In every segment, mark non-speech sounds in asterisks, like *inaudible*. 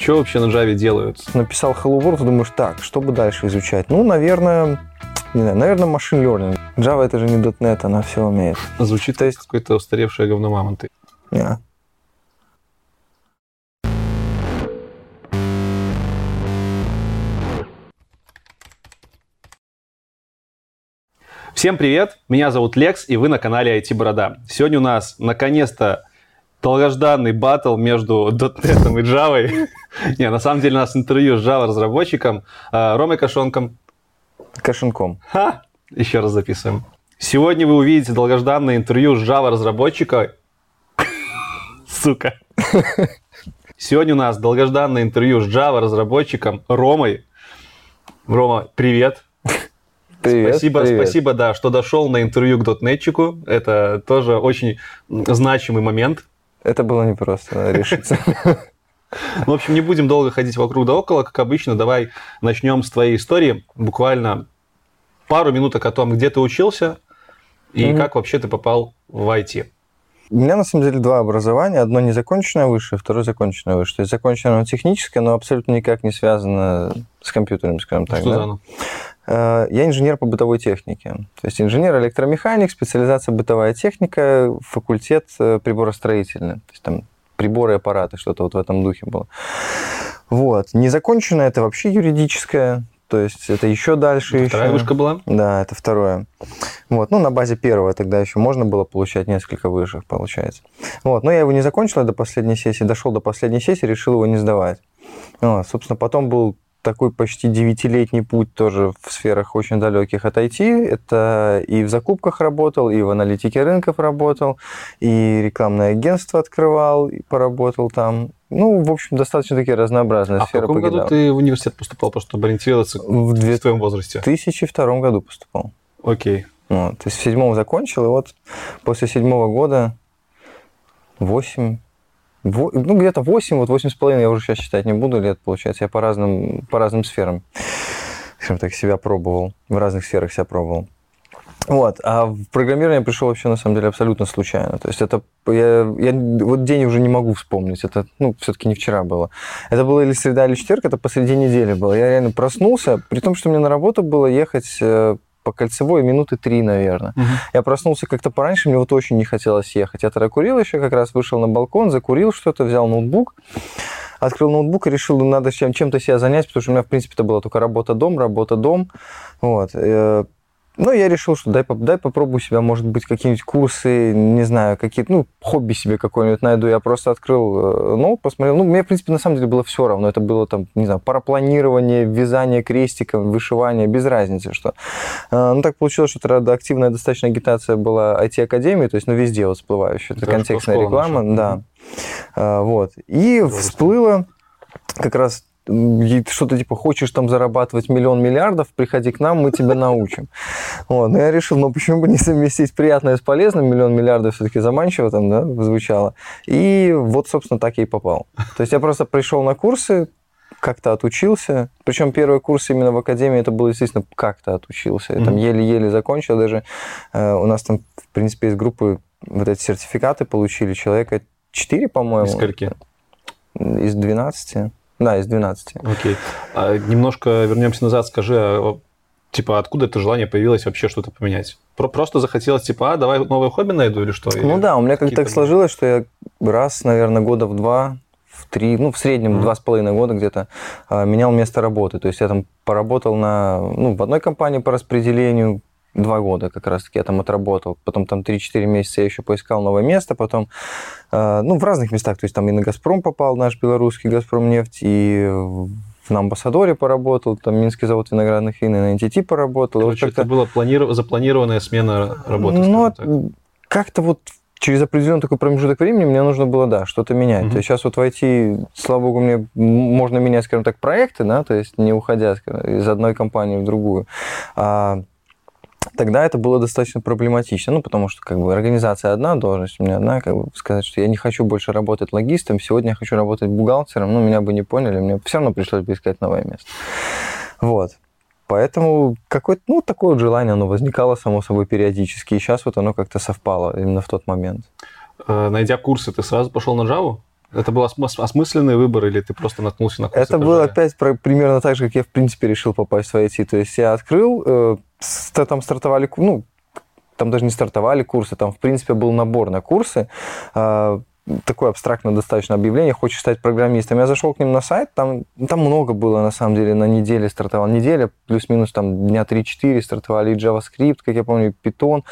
Что вообще на Java делают? Написал Hello World, думаешь, так, что бы дальше изучать? Ну, наверное, не знаю, наверное, машин learning. Java это же не .NET, она все умеет. Звучит То есть... какое-то устаревшее говно мамонты. Yeah. Всем привет, меня зовут Лекс, и вы на канале IT Борода. Сегодня у нас наконец-то долгожданный батл между .NET и Java. *laughs* Не, на самом деле у нас интервью с Java разработчиком э, Ромой Кашонком. Кашенком. Ха! Еще раз записываем. Сегодня вы увидите долгожданное интервью с Java разработчика. *laughs* Сука. *laughs* Сегодня у нас долгожданное интервью с Java разработчиком Ромой. Рома, привет. Привет, спасибо, привет. спасибо, да, что дошел на интервью к дотнетчику. Это тоже очень значимый момент. Это было непросто *laughs* решиться. В общем, не будем долго ходить вокруг да около. Как обычно, давай начнем с твоей истории. Буквально пару минуток о том, где ты учился и mm-hmm. как вообще ты попал в IT. У меня, на самом деле, два образования. Одно незаконченное высшее, второе законченное высшее. То есть законченное техническое, но абсолютно никак не связано с компьютером, скажем так. Что да? за оно? Э, я инженер по бытовой технике. То есть инженер-электромеханик, специализация бытовая техника, факультет э, приборостроительный. То есть там приборы аппараты, что-то вот в этом духе было. Вот. Незаконченное это вообще юридическое. То есть это еще дальше. Это еще. Вторая вышка была? Да, это второе. Вот. Ну, на базе первого тогда еще можно было получать несколько вышек, получается. Вот. Но я его не закончил до последней сессии, дошел до последней сессии, решил его не сдавать. Вот. Собственно, потом был такой почти девятилетний путь тоже в сферах очень далеких от IT. Это и в закупках работал, и в аналитике рынков работал, и рекламное агентство открывал, и поработал там. Ну, в общем, достаточно такие разнообразные а сферы. в каком покидал. году ты в университет поступал, просто чтобы ориентироваться в, в твоем возрасте? В 2002 году поступал. Окей. Вот, то есть в седьмом закончил, и вот после седьмого года 8 ну, где-то 8, вот 8,5 я уже сейчас считать не буду лет, получается. Я по разным, по разным сферам, скажем так, себя пробовал. В разных сферах себя пробовал. Вот. А в программирование пришел вообще, на самом деле, абсолютно случайно. То есть это... Я, я вот день уже не могу вспомнить. Это, ну, все-таки не вчера было. Это было или среда, или четверг, это посреди недели было. Я реально проснулся, при том, что мне на работу было ехать э, по кольцевой минуты три, наверное. Угу. Я проснулся как-то пораньше, мне вот очень не хотелось ехать. Я тогда курил еще, как раз вышел на балкон, закурил что-то, взял ноутбук, открыл ноутбук и решил, ну, надо чем- чем-то себя занять, потому что у меня, в принципе, это была только работа-дом, работа-дом. Вот. Э, ну, я решил, что дай, дай попробую себя, может быть, какие-нибудь курсы, не знаю, какие-то, ну, хобби себе какое-нибудь найду. Я просто открыл ноут, посмотрел. Ну, мне, в принципе, на самом деле было все равно. Это было там, не знаю, парапланирование, вязание крестиком, вышивание, без разницы, что. Ну, так получилось, что тогда активная достаточно агитация была IT-академии, то есть, ну, везде вот всплывающая. Это, контекстная реклама, наша. да. Вот. И всплыло как раз что-то типа, хочешь там зарабатывать миллион миллиардов, приходи к нам, мы тебя научим. Вот. Но я решил, ну почему бы не совместить приятное с полезным, миллион миллиардов все-таки заманчиво там, да, звучало. И вот, собственно, так я и попал. То есть я просто пришел на курсы, как-то отучился. Причем первый курс именно в академии это был, естественно, как-то отучился. Я там еле-еле закончил. Даже э, у нас там, в принципе, из группы вот эти сертификаты получили. Человека 4, по-моему. Из скольки? Из 12. Да, из 12. Окей. А немножко вернемся назад, скажи, а, типа, откуда это желание появилось вообще что-то поменять? Просто захотелось, типа, а, давай новое хобби найду или что? Ну или да, у меня как-то так сложилось, что я раз, наверное, года в два, в три, ну, в среднем mm-hmm. два с половиной года где-то а, менял место работы. То есть я там поработал на, ну, в одной компании по распределению, два года как раз-таки я там отработал. Потом там 3-4 месяца я еще поискал новое место. Потом, э, ну, в разных местах. То есть там и на «Газпром» попал, наш белорусский «Газпром» нефть, и на амбассадоре поработал, там Минский завод виноградных вин, и на NTT поработал. Короче, вот это была планиров... запланированная смена работы? Ну, как-то вот через определенный такой промежуток времени мне нужно было, да, что-то менять. Mm-hmm. То есть сейчас вот войти, слава богу, мне можно менять, скажем так, проекты, да, то есть не уходя скажем, из одной компании в другую. А тогда это было достаточно проблематично, ну, потому что, как бы, организация одна, должность у меня одна, как бы, сказать, что я не хочу больше работать логистом, сегодня я хочу работать бухгалтером, ну, меня бы не поняли, мне все равно пришлось бы искать новое место. Вот. Поэтому какое-то, ну, такое вот желание, оно возникало, само собой, периодически, и сейчас вот оно как-то совпало именно в тот момент. Найдя курсы, ты сразу пошел на Java? Это был осмыс- осмысленный выбор или ты просто наткнулся на курсы Это было опять про- примерно так же, как я, в принципе, решил попасть в IT. То есть я открыл, э, там стартовали, ну, там даже не стартовали курсы, там, в принципе, был набор на курсы. А, Такое абстрактное достаточно объявление, хочешь стать программистом. Я зашел к ним на сайт, там, там много было, на самом деле, на неделе стартовал. Неделя, плюс-минус там дня 3-4 стартовали и JavaScript, как я помню, Python,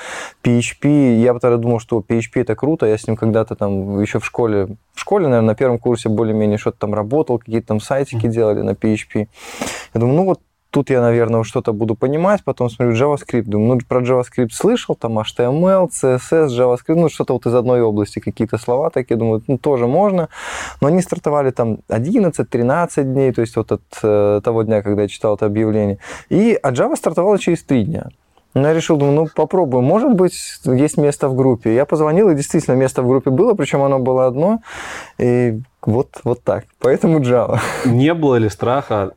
PHP. Я тогда думал, что PHP это круто, я с ним когда-то там еще в школе, в школе, наверное, на первом курсе более-менее что-то там работал, какие-то там сайтики делали на PHP. Я думаю, ну вот тут я, наверное, что-то буду понимать, потом смотрю JavaScript, думаю, ну, про JavaScript слышал, там HTML, CSS, JavaScript, ну, что-то вот из одной области, какие-то слова такие, думаю, ну, тоже можно, но они стартовали там 11-13 дней, то есть вот от э, того дня, когда я читал это объявление, и, а Java стартовала через 3 дня. Я решил, думаю, ну попробуем, может быть, есть место в группе. Я позвонил, и действительно место в группе было, причем оно было одно, и вот, вот так. Поэтому Java. Не было ли страха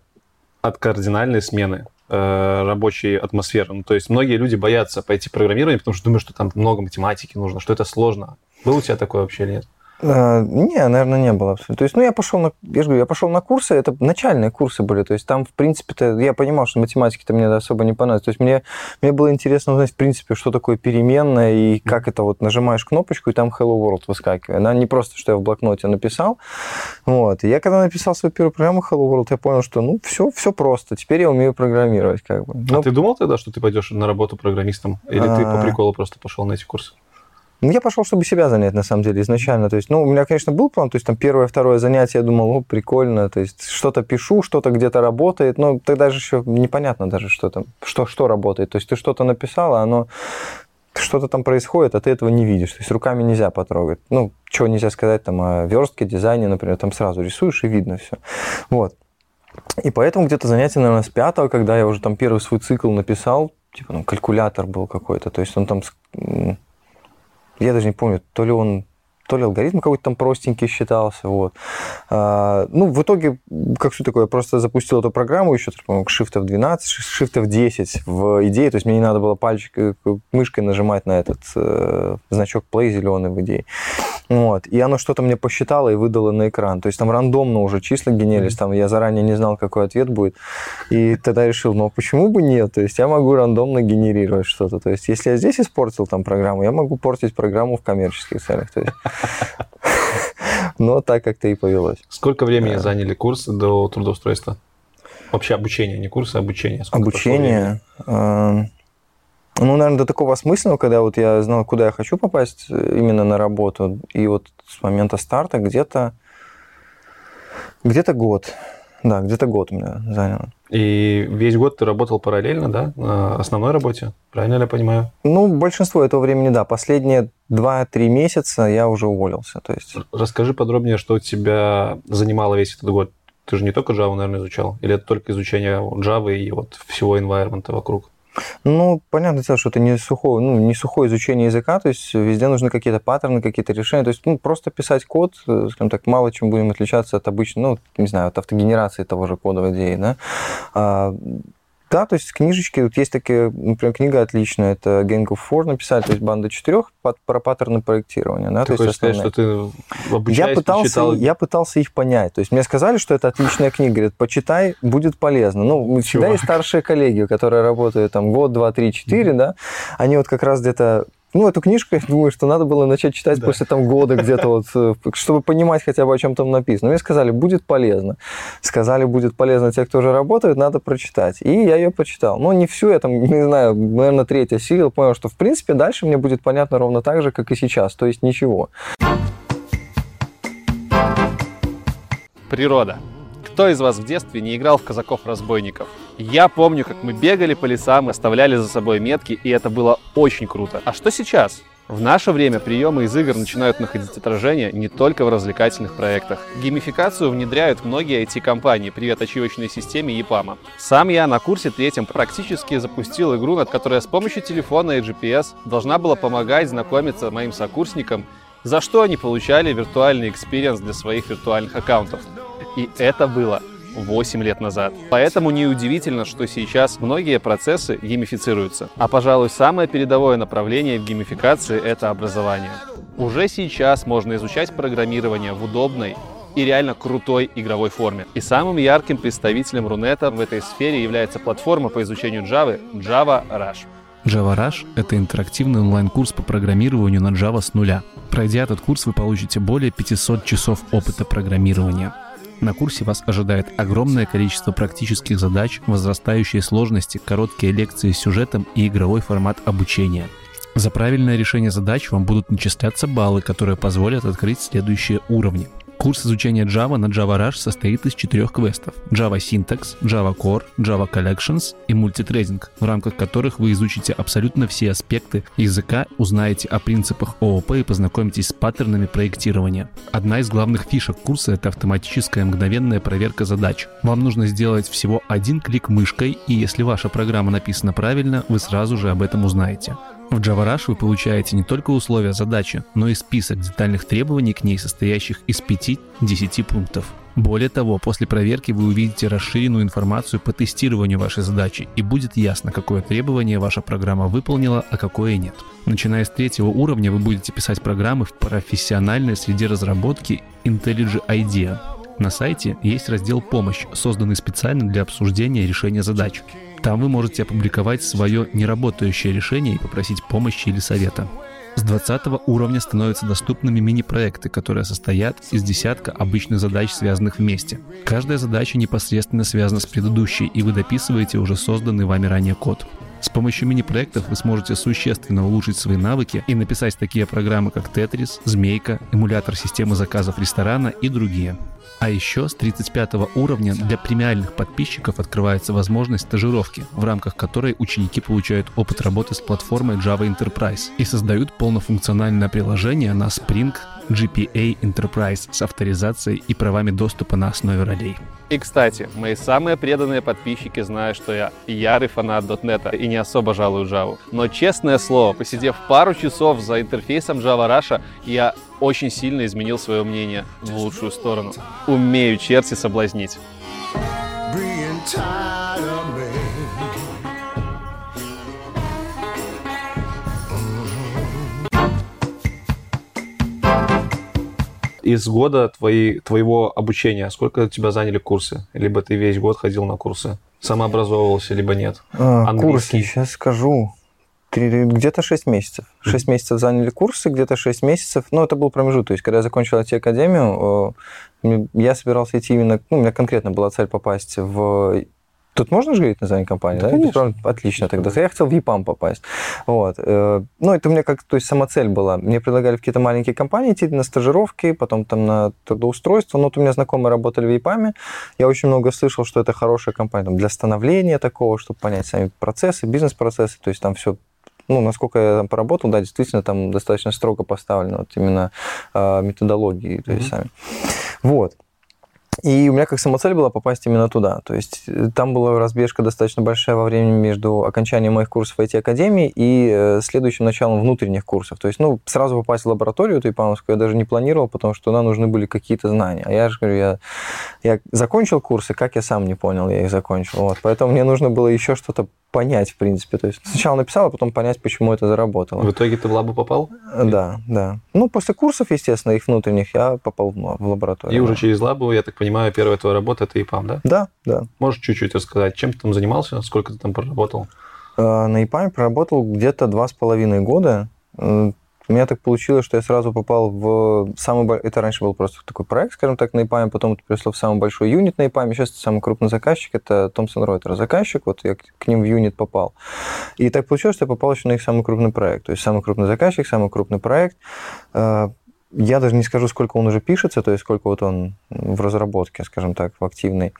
от кардинальной смены э, рабочей атмосферы? Ну, то есть многие люди боятся пойти в программирование, потому что думают, что там много математики нужно, что это сложно. Было у тебя такое вообще или нет? А, Не, наверное, не было абсолютно. То есть, ну, я пошел на, я же говорю, я пошел на курсы, это начальные курсы были, то есть там, в принципе-то, я понимал, что математики-то мне особо не понравилось. То есть мне, мне было интересно узнать, в принципе, что такое переменная и как это вот нажимаешь кнопочку, и там Hello World выскакивает. Она не просто, что я в блокноте написал. Вот. И я когда написал свою первую программу Hello World, я понял, что, ну, все, все просто. Теперь я умею программировать, как бы. А Ну, ты думал тогда, что ты пойдешь на работу программистом? Или ты по А. приколу просто пошел на эти курсы? Ну, я пошел, чтобы себя занять, на самом деле, изначально. То есть, ну, у меня, конечно, был план, то есть, там, первое, второе занятие, я думал, о, прикольно, то есть, что-то пишу, что-то где-то работает, но тогда же еще непонятно даже, что там, что, что работает. То есть, ты что-то написал, а оно что-то там происходит, а ты этого не видишь. То есть, руками нельзя потрогать. Ну, чего нельзя сказать там о верстке, дизайне, например, там сразу рисуешь и видно все. Вот. И поэтому где-то занятие, наверное, с пятого, когда я уже там первый свой цикл написал, типа, ну, калькулятор был какой-то, то есть он там я даже не помню, то ли он то ли алгоритм какой-то там простенький считался, вот. А, ну, в итоге, как все такое, я просто запустил эту программу еще, по-моему, Shift 12, Shift 10 в идее, то есть мне не надо было пальчик, э, мышкой нажимать на этот э, значок play зеленый в идее. Вот. И оно что-то мне посчитало и выдало на экран. То есть там рандомно уже числа генерились, там я заранее не знал, какой ответ будет. И тогда решил, ну а почему бы нет? То есть я могу рандомно генерировать что-то. То есть если я здесь испортил там программу, я могу портить программу в коммерческих целях. То есть... *laughs* Но так как-то и повелось. Сколько времени заняли курсы до трудоустройства? Вообще обучение, не курсы, а обучение. Сколько? Обучение. Ну, наверное, до такого осмысленного, когда вот я знал, куда я хочу попасть именно на работу, и вот с момента старта где-то где-то год. Да, где-то год у меня заняло. И весь год ты работал параллельно, да, на основной работе? Правильно ли я понимаю? Ну, большинство этого времени, да. Последние 2-3 месяца я уже уволился. То есть, Расскажи подробнее, что тебя занимало весь этот год. Ты же не только Java, наверное, изучал? Или это только изучение Java и вот всего environment вокруг? Ну, понятное дело, что это не сухое, ну, не сухое изучение языка, то есть везде нужны какие-то паттерны, какие-то решения. То есть, ну, просто писать код, э, скажем так, мало чем будем отличаться от обычной, ну, не знаю, от автогенерации того же кода в идее, да. Да, то есть книжечки, вот есть такие, например, книга отличная, это Gang of Four написали, то есть банда четырех про паттерны проектирования, да, Ты то есть сказать, что ты обучаясь, Я пытался, читал... я пытался их понять. То есть мне сказали, что это отличная книга. Говорят, почитай, будет полезно. Ну, всегда Чувак. есть старшие коллеги, которые работают там год, два, три, четыре, да. Они вот как раз где-то ну, эту книжку, я думаю, что надо было начать читать Да. после там года где-то вот, э, чтобы понимать хотя бы, о чем там написано. Мне сказали, будет полезно. Сказали, будет полезно те, кто уже работает, надо прочитать. И я ее почитал. Ну, не всю, я там, не знаю, наверное, третья сила, понял, что, в принципе, дальше мне будет понятно ровно так же, как и сейчас, то есть ничего. Природа. Кто из вас в детстве не играл в казаков-разбойников? Я помню, как мы бегали по лесам, оставляли за собой метки, и это было очень круто. А что сейчас? В наше время приемы из игр начинают находить отражение не только в развлекательных проектах. Геймификацию внедряют многие IT-компании, привет ачивочной системе EPAM. Сам я на курсе третьем практически запустил игру, над которой с помощью телефона и GPS должна была помогать знакомиться моим сокурсникам, за что они получали виртуальный experience для своих виртуальных аккаунтов. И это было 8 лет назад. Поэтому неудивительно, что сейчас многие процессы геймифицируются. А, пожалуй, самое передовое направление в геймификации — это образование. Уже сейчас можно изучать программирование в удобной и реально крутой игровой форме. И самым ярким представителем Рунета в этой сфере является платформа по изучению Java JavaRush. Java Rush — это интерактивный онлайн-курс по программированию на Java с нуля. Пройдя этот курс, вы получите более 500 часов опыта программирования. На курсе вас ожидает огромное количество практических задач, возрастающие сложности, короткие лекции с сюжетом и игровой формат обучения. За правильное решение задач вам будут начисляться баллы, которые позволят открыть следующие уровни. Курс изучения Java на Java Rush состоит из четырех квестов Java Syntax, Java Core, Java Collections и Multithreading, в рамках которых вы изучите абсолютно все аспекты языка, узнаете о принципах ООП и познакомитесь с паттернами проектирования. Одна из главных фишек курса — это автоматическая мгновенная проверка задач. Вам нужно сделать всего один клик мышкой, и если ваша программа написана правильно, вы сразу же об этом узнаете. В Java Rush вы получаете не только условия задачи, но и список детальных требований к ней, состоящих из 5-10 пунктов. Более того, после проверки вы увидите расширенную информацию по тестированию вашей задачи и будет ясно, какое требование ваша программа выполнила, а какое нет. Начиная с третьего уровня вы будете писать программы в профессиональной среде разработки IntelliJ IDEA. На сайте есть раздел «Помощь», созданный специально для обсуждения решения задач. Там вы можете опубликовать свое неработающее решение и попросить помощи или совета. С 20 уровня становятся доступными мини-проекты, которые состоят из десятка обычных задач, связанных вместе. Каждая задача непосредственно связана с предыдущей, и вы дописываете уже созданный вами ранее код. С помощью мини-проектов вы сможете существенно улучшить свои навыки и написать такие программы, как Tetris, Змейка, эмулятор системы заказов ресторана и другие. А еще с 35 уровня для премиальных подписчиков открывается возможность стажировки, в рамках которой ученики получают опыт работы с платформой Java Enterprise и создают полнофункциональное приложение на Spring GPA Enterprise с авторизацией и правами доступа на основе ролей. И, кстати, мои самые преданные подписчики знают, что я ярый фанат .NET и не особо жалую Java. Но, честное слово, посидев пару часов за интерфейсом Java Rush, я очень сильно изменил свое мнение в лучшую сторону. Умею черти соблазнить. Из года твои, твоего обучения, сколько тебя заняли курсы? Либо ты весь год ходил на курсы? Самообразовывался, либо нет? А, Английский. Курсы, сейчас скажу. Где-то 6 месяцев. 6 месяцев заняли курсы, где-то 6 месяцев. Ну, это был промежуток. То есть, когда я закончил IT-академию, э, я собирался идти именно... Ну, у меня конкретно была цель попасть в... Тут можно же говорить название компании, да? конечно. Отлично тогда. Я хотел в EPAM попасть. Вот. э, Ну, это у меня как... То есть, сама цель была. Мне предлагали в какие-то маленькие компании идти на стажировки, потом там на трудоустройство. Но вот у меня знакомые работали в EPAM. Я очень много слышал, что это хорошая компания там, для становления такого, чтобы понять сами процессы, бизнес-процессы. То есть, там все ну, насколько я там поработал, да, действительно, там достаточно строго поставлено вот именно э, методологии, то есть сами. Вот. И у меня как самоцель была попасть именно туда. То есть э, там была разбежка достаточно большая во времени между окончанием моих курсов IT-академии и э, следующим началом внутренних курсов. То есть, ну, сразу попасть в лабораторию эту ипановскую я даже не планировал, потому что туда нужны были какие-то знания. А я же говорю, я, я закончил курсы, как я сам не понял, я их закончил. Вот. Поэтому мне нужно было еще что-то понять, в принципе. То есть сначала написал, а потом понять, почему это заработало. В итоге ты в лабу попал? Да, да. Ну, после курсов, естественно, их внутренних, я попал в лабораторию. И уже через лабу, я так понимаю, первая твоя работа это ИПАМ, да? Да, да. Можешь чуть-чуть рассказать, чем ты там занимался, сколько ты там проработал? Э, На ИПАМе проработал где-то два с половиной года. Э, У меня так получилось, что я сразу попал в самый... Это раньше был просто такой проект, скажем так, на ИПАМе, потом это перешло в самый большой юнит на ИПАМе. Сейчас самый крупный заказчик, это Томпсон Ройтер заказчик, вот я к к ним в юнит попал. И так получилось, что я попал еще на их самый крупный проект. То есть самый крупный заказчик, самый крупный проект. Я даже не скажу, сколько он уже пишется, то есть сколько вот он в разработке, скажем так, в активной.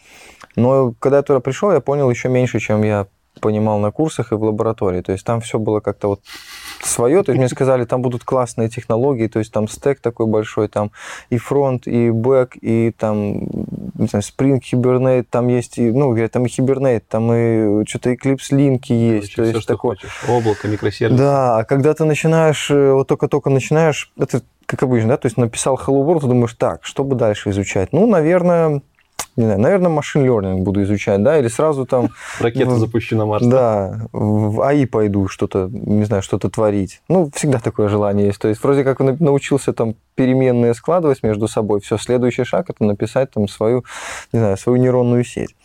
Но когда я туда пришел, я понял еще меньше, чем я понимал на курсах и в лаборатории. То есть там все было как-то вот свое. То есть мне сказали, там будут классные технологии, то есть там стек такой большой, там и фронт, и бэк, и там не знаю, Spring Hibernate, там есть, и, ну, говорят, там и Hibernate, там и что-то Eclipse линки есть. то все, есть что такое. хочешь. Облако, микросервис. Да, а когда ты начинаешь, э, вот только-только начинаешь, это как обычно, да, то есть написал Hello World, думаешь, так, что бы дальше изучать? Ну, наверное, не знаю, наверное, машин learning буду изучать, да, или сразу там, *laughs* Ракета запущена на Марс. да, в АИ пойду что-то, не знаю, что-то творить. Ну, всегда такое желание есть. То есть вроде как на- научился там переменные складывать между собой, все, следующий шаг это написать там свою, не знаю, свою нейронную сеть.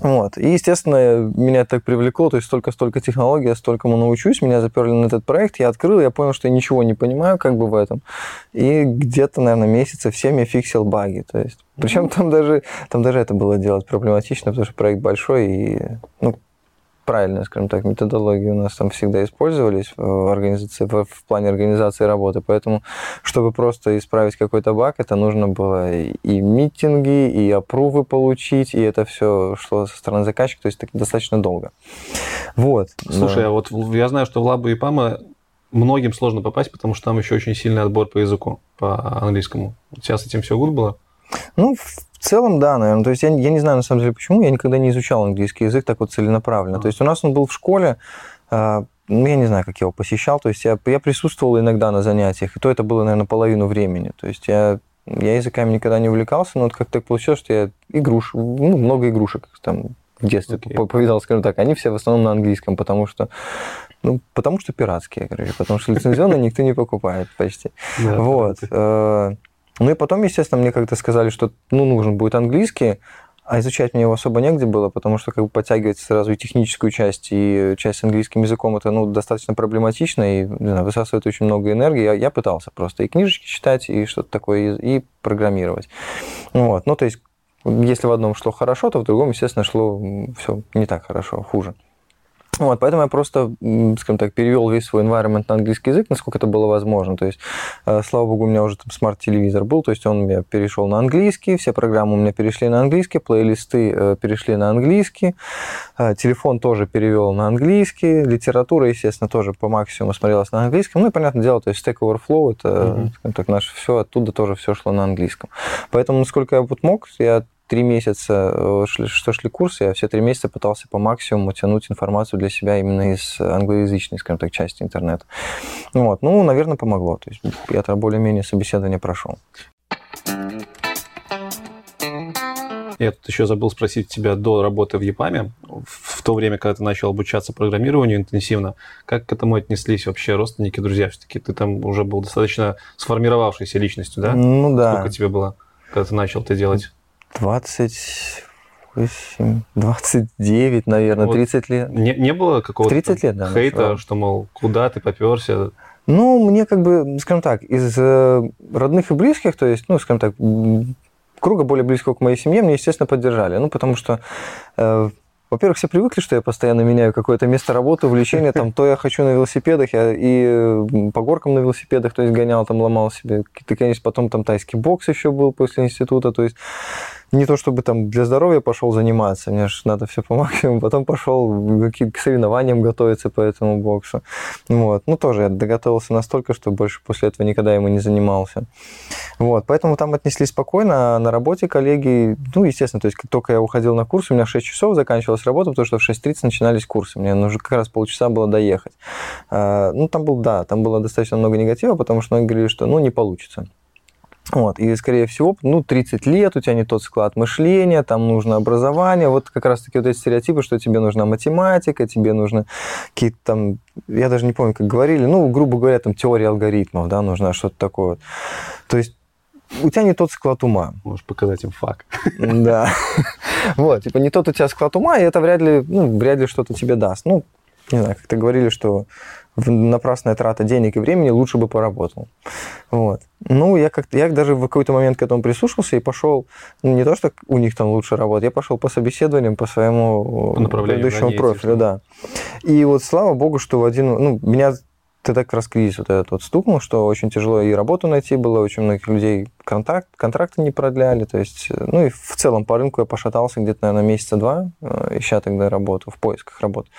Вот. И, естественно, меня так привлекло, то есть столько-столько технологий, я столькому научусь, меня заперли на этот проект, я открыл, я понял, что я ничего не понимаю как бы в этом. И где-то, наверное, месяца в 7 я фиксил баги. То есть, причем там даже, там даже это было делать проблематично, потому что проект большой и, ну, правильная, скажем так, методологии у нас там всегда использовались в организации, в, в плане организации работы. Поэтому, чтобы просто исправить какой-то баг, это нужно было и, митинги, и опрувы получить, и это все шло со стороны заказчика, то есть так достаточно долго. Вот. Слушай, а вот я знаю, что в Лабу и Пама многим сложно попасть, потому что там еще очень сильный отбор по языку, по английскому. У тебя с этим все гуд было? Ну, в целом, да, наверное. То есть я, я не знаю, на самом деле, почему. Я никогда не изучал английский язык так вот целенаправленно. То есть у нас он был в школе, а, ну, я не знаю, как я его посещал. То есть я, я присутствовал иногда на занятиях, и то это было, наверное, половину времени. То есть я, я языками никогда не увлекался, но вот как так получилось, что я игруш, ну, много игрушек там в детстве по- повидал, скажем так. Они все в основном на английском, потому что ну, потому что пиратские, короче, потому что лицензионные никто не покупает почти. Вот. Ну и потом, естественно, мне как-то сказали, что ну, нужен будет английский, а изучать мне его особо негде было, потому что как бы подтягивать сразу и техническую часть, и часть с английским языком, это ну, достаточно проблематично и не знаю, высасывает очень много энергии. Я, я пытался просто и книжечки читать, и что-то такое, и, и программировать. Вот. Ну, то есть, если в одном шло хорошо, то в другом, естественно, шло все не так хорошо, хуже. Вот, поэтому я просто, скажем так, перевел весь свой environment на английский язык, насколько это было возможно. То есть, э, слава богу, у меня уже там смарт-телевизор был, то есть он у меня перешел на английский, все программы у меня перешли на английский, плейлисты э, перешли на английский, э, телефон тоже перевел на английский, литература, естественно, тоже по максимуму смотрелась на английском. Ну и, понятное дело, то есть Stack Overflow, это, скажем так, наше все, оттуда тоже все шло на английском. Поэтому, насколько я вот мог, я три месяца, э, шли- что шли курсы, я все три месяца пытался по максимуму тянуть информацию для себя именно из англоязычной, скажем так, части интернета. Вот. Ну, наверное, помогло. То есть я то более-менее собеседование прошел. Я тут еще забыл спросить тебя до работы в ЕПАМе, в то время, когда ты начал обучаться программированию интенсивно, как к этому отнеслись вообще родственники, друзья? Все-таки ты там уже был достаточно сформировавшейся личностью, да? Ну да. Сколько тебе было, когда ты начал это делать? 28, 29, наверное, Вот. 30 лет. Не, не было какого-то 30 там лет, да, хейта, начал. что, мол, куда ты поперся? Ну, мне как бы, скажем так, из э, родных и близких, то есть, ну, скажем так, круга более близкого к моей семье, мне, естественно, поддержали. Ну, потому что, э, во-первых, все привыкли, что я постоянно меняю какое-то место работы, увлечение, там, то я хочу на велосипедах, я и по горкам на велосипедах, то есть гонял, там, ломал себе. Какие-то, конечно, потом там тайский бокс еще был после института, то есть не то чтобы там для здоровья пошел заниматься, мне же надо все по *laughs* максимуму, потом пошел к соревнованиям готовиться по этому боксу. Вот. Ну, тоже я доготовился настолько, что больше после этого никогда ему не занимался. Вот. Поэтому там отнеслись спокойно, а на работе коллеги, ну, естественно, то есть как только я уходил на курс, у меня в 6 часов заканчивалась работа, потому что в 6.30 начинались курсы, мне нужно как раз полчаса было доехать. А, Ну, там был, да, там было достаточно много негатива, потому что многие говорили, что, ну, не получится. Вот, и, скорее всего, ну, 30 лет, у тебя не тот склад мышления, там нужно образование, вот как раз-таки вот эти стереотипы, что тебе нужна математика, тебе нужно какие-то там, я даже не помню, как говорили, ну, грубо говоря, там теория алгоритмов, да, нужна что-то такое. вот. То есть у тебя не тот склад ума. Можешь показать им факт. Да. *laughs* Вот, типа не тот у тебя склад ума, и это вряд ли, ну, вряд ли что-то тебе даст. Ну, не знаю, как-то говорили, что напрасная трата денег и времени лучше бы поработал. Вот. Ну, я как-то, я даже в какой-то момент к этому прислушался и пошел, ну, не то, что у них там лучше работать, я пошел по собеседованиям, по своему По направлению предыдущему профилю, да. И вот слава богу, что в один, ну, меня тогда как раз кризис вот этот вот стукнул, что очень тяжело и работу найти было, очень многих людей контракт, контракты не продляли, то есть, э, ну и в целом по рынку я пошатался где-то, наверное, месяца два, э, ища тогда работу, в поисках работы.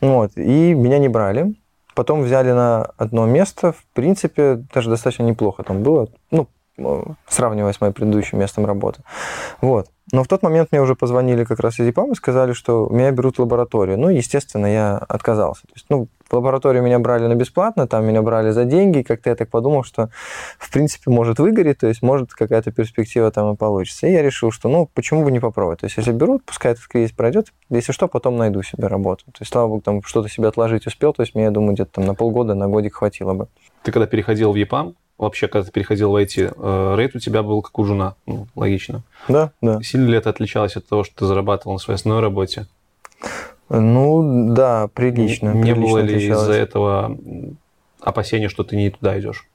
Вот, и меня не брали. Потом взяли на одно место, в принципе, даже достаточно неплохо там было, ну, э, сравнивая с моим предыдущим местом работы. Вот. Но в тот момент мне уже позвонили как раз из ИПАМ и сказали, что меня берут в лабораторию. Ну, естественно, я отказался. То есть, ну, В лабораторию меня брали на бесплатно, там меня брали за деньги, как-то я так подумал, что, в принципе, может выгореть, то есть может какая-то перспектива там и получится. И я решил, что, ну, почему бы не попробовать? То есть если берут, пускай этот кризис пройдет, если что, потом найду себе работу. То есть, слава богу, там что-то себе отложить успел, то есть мне, я думаю, где-то там на полгода, на годик хватило бы. Ты когда переходил в ЕПАМ, вообще, когда ты переходил в IT, э, рейд у тебя был как у жена, ну, логично. Да, да. Сильно ли это отличалось от того, что ты зарабатывал на своей основной работе? Ну, да, прилично. Не прилично было ли из-за этого опасения, что ты не туда идешь?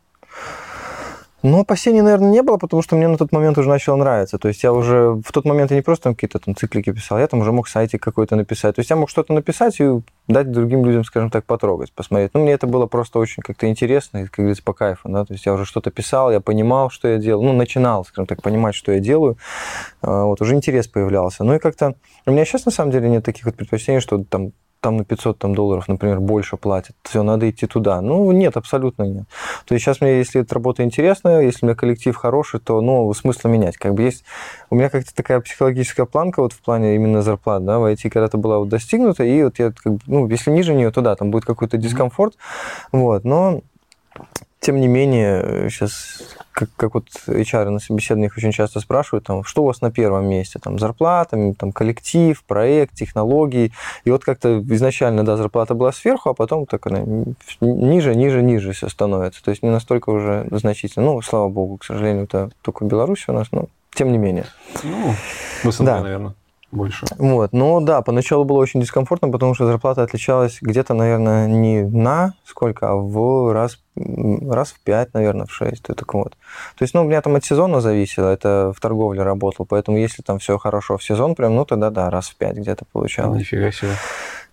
Ну, опасений, наверное, не было, потому что мне на тот момент уже начало нравиться. То есть я уже в тот момент я не просто там какие-то там циклики писал, я там уже мог сайтик какой-то написать. То есть я мог что-то написать и дать другим людям, скажем так, потрогать, посмотреть. Ну, мне это было просто очень как-то интересно, и, как говорится, по кайфу, да. То есть я уже что-то писал, я понимал, что я делал, ну, начинал, скажем так, понимать, что я делаю. А, Вот, уже интерес появлялся. Ну, и как-то... У меня сейчас, на самом деле, нет таких вот предпочтений, что там там на 500 там, долларов, например, больше платят, все, надо идти туда. Ну, нет, абсолютно нет. То есть сейчас мне, если эта работа интересная, если у меня коллектив хороший, то, ну, смысла менять. Как бы есть... У меня как-то такая психологическая планка вот в плане именно зарплат, да, в IT когда-то была вот достигнута, и вот я, как бы, ну, если ниже нее, то да, там будет какой-то дискомфорт, вот, но тем не менее, сейчас, как, как вот HR на собеседованиях очень часто спрашивают, там, что у вас на первом месте, там, зарплата, там, коллектив, проект, технологии, и вот как-то изначально, да, зарплата была сверху, а потом так она ниже, ниже, ниже все становится, то есть не настолько уже значительно, ну, слава богу, к сожалению, это только в Беларуси у нас, но тем не менее. Ну, в СНГ, Да. наверное, больше. Вот, но да, поначалу было очень дискомфортно, потому что зарплата отличалась где-то, наверное, не на сколько, а в раз, раз в пять, наверное, в шесть. Так вот. То есть, ну, у меня там от сезона зависело, это в торговле работал, поэтому если там все хорошо в сезон, прям, ну, тогда да, раз в пять где-то получалось. Нифига себе.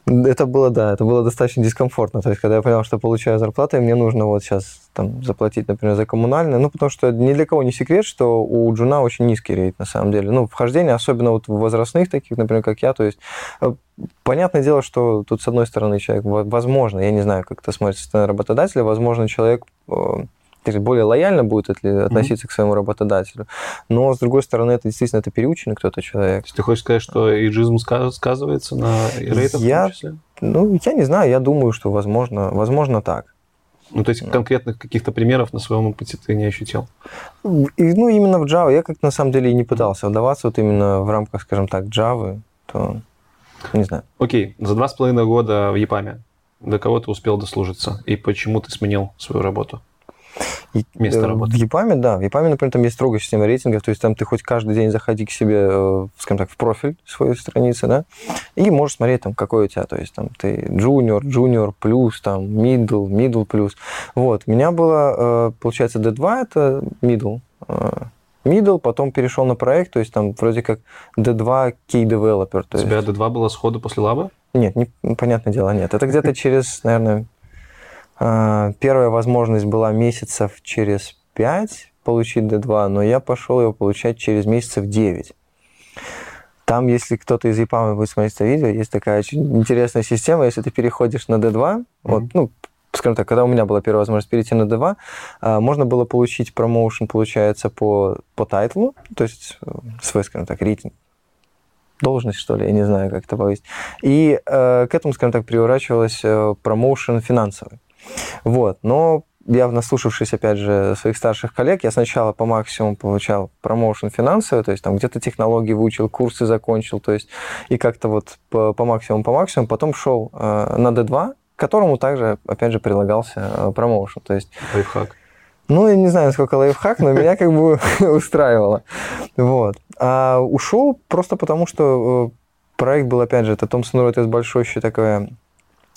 Это было, да, это было достаточно дискомфортно. То есть, когда я понял, что получаю зарплату, и мне нужно вот сейчас там заплатить, например, за коммунальное, ну, потому что ни для кого не секрет, что у джуна очень низкий рейт, на самом деле. Ну, вхождение, особенно вот в возрастных таких, например, как я, то есть, э, понятное дело, что тут, с одной стороны, человек, во- возможно, я не знаю, как это смотрится со стороны работодателя, возможно, человек э, более лояльно будет относиться к своему работодателю. Но, с другой стороны, это действительно это переученный кто-то человек. То есть ты хочешь сказать, что иджизм ска- сказывается на рейтах в Я- том числе? Ну, я не знаю, я думаю, что возможно, возможно так. Ну, то есть конкретных каких-то примеров на своем опыте ты не ощутил? И, ну, именно в Java я как на самом деле и не пытался вдаваться вот именно в рамках, скажем так, Java, то не знаю. Окей, за два с половиной года в ЕПАМе до кого ты успел дослужиться? И почему ты сменил свою работу? И, Место э, работы. В ЕПАМе, да. В ЕПАМе, например, там есть строгая система рейтингов, то есть там ты хоть каждый день заходи к себе, э, скажем так, в профиль своей страницы, да, и можешь смотреть там, какой у тебя, то есть там ты junior, junior плюс, там middle, middle плюс. Вот. У меня было, э, получается, D2 это middle, middle, потом перешел на проект, то есть там вроде как D2 key developer. У То есть... тебя D2 было сходу после лаба? Нет, не, понятное дело, нет. Это где-то *laughs* через, наверное, первая возможность была месяцев через 5 получить D2, но я пошел его получать через месяцев 9. Там, если кто-то из ЕПАМа будет смотреть это видео, есть такая очень интересная система, если ты переходишь на D2, вот, ну, скажем так, когда у меня была первая возможность перейти на D2, а, можно было получить промоушен, получается, по, по тайтлу, то есть э, свой, скажем так, рейтинг, должность, что ли, я не знаю, как это повысить. И э, к этому, скажем так, приворачивалась э, промоушен финансовый. Вот, но я, наслушавшись, опять же, своих старших коллег, я сначала по максимуму получал промоушен финансовый, то есть там где-то технологии выучил, курсы закончил, то есть и как-то вот по, по максимуму, по максимуму, потом шел э, на D2, к которому также, опять же, прилагался э, промоушен, то есть Лайфхак. ну, я не знаю, насколько лайфхак, но меня как бы *laughs* устраивало. Вот. А ушел просто потому, что э, проект был, опять же, это Thomson Reuters большой еще такое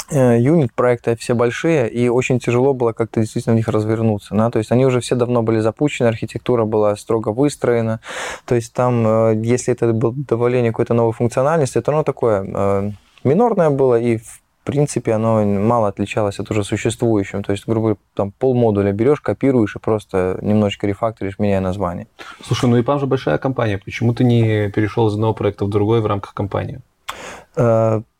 юнит, проекты все большие, и очень тяжело было как-то действительно в них развернуться. Да? То есть они уже все давно были запущены, архитектура была строго выстроена. То есть там, э, если это было добавление какой-то новой функциональности, то оно такое э, минорное было, и в принципе, оно мало отличалось от уже существующего. То есть, грубо говоря, там полмодуля берешь, копируешь и просто немножечко рефакторишь, меняя название. Слушай, ну ЕПАМ же большая компания. Почему ты не перешел из одного проекта в другой в рамках компании?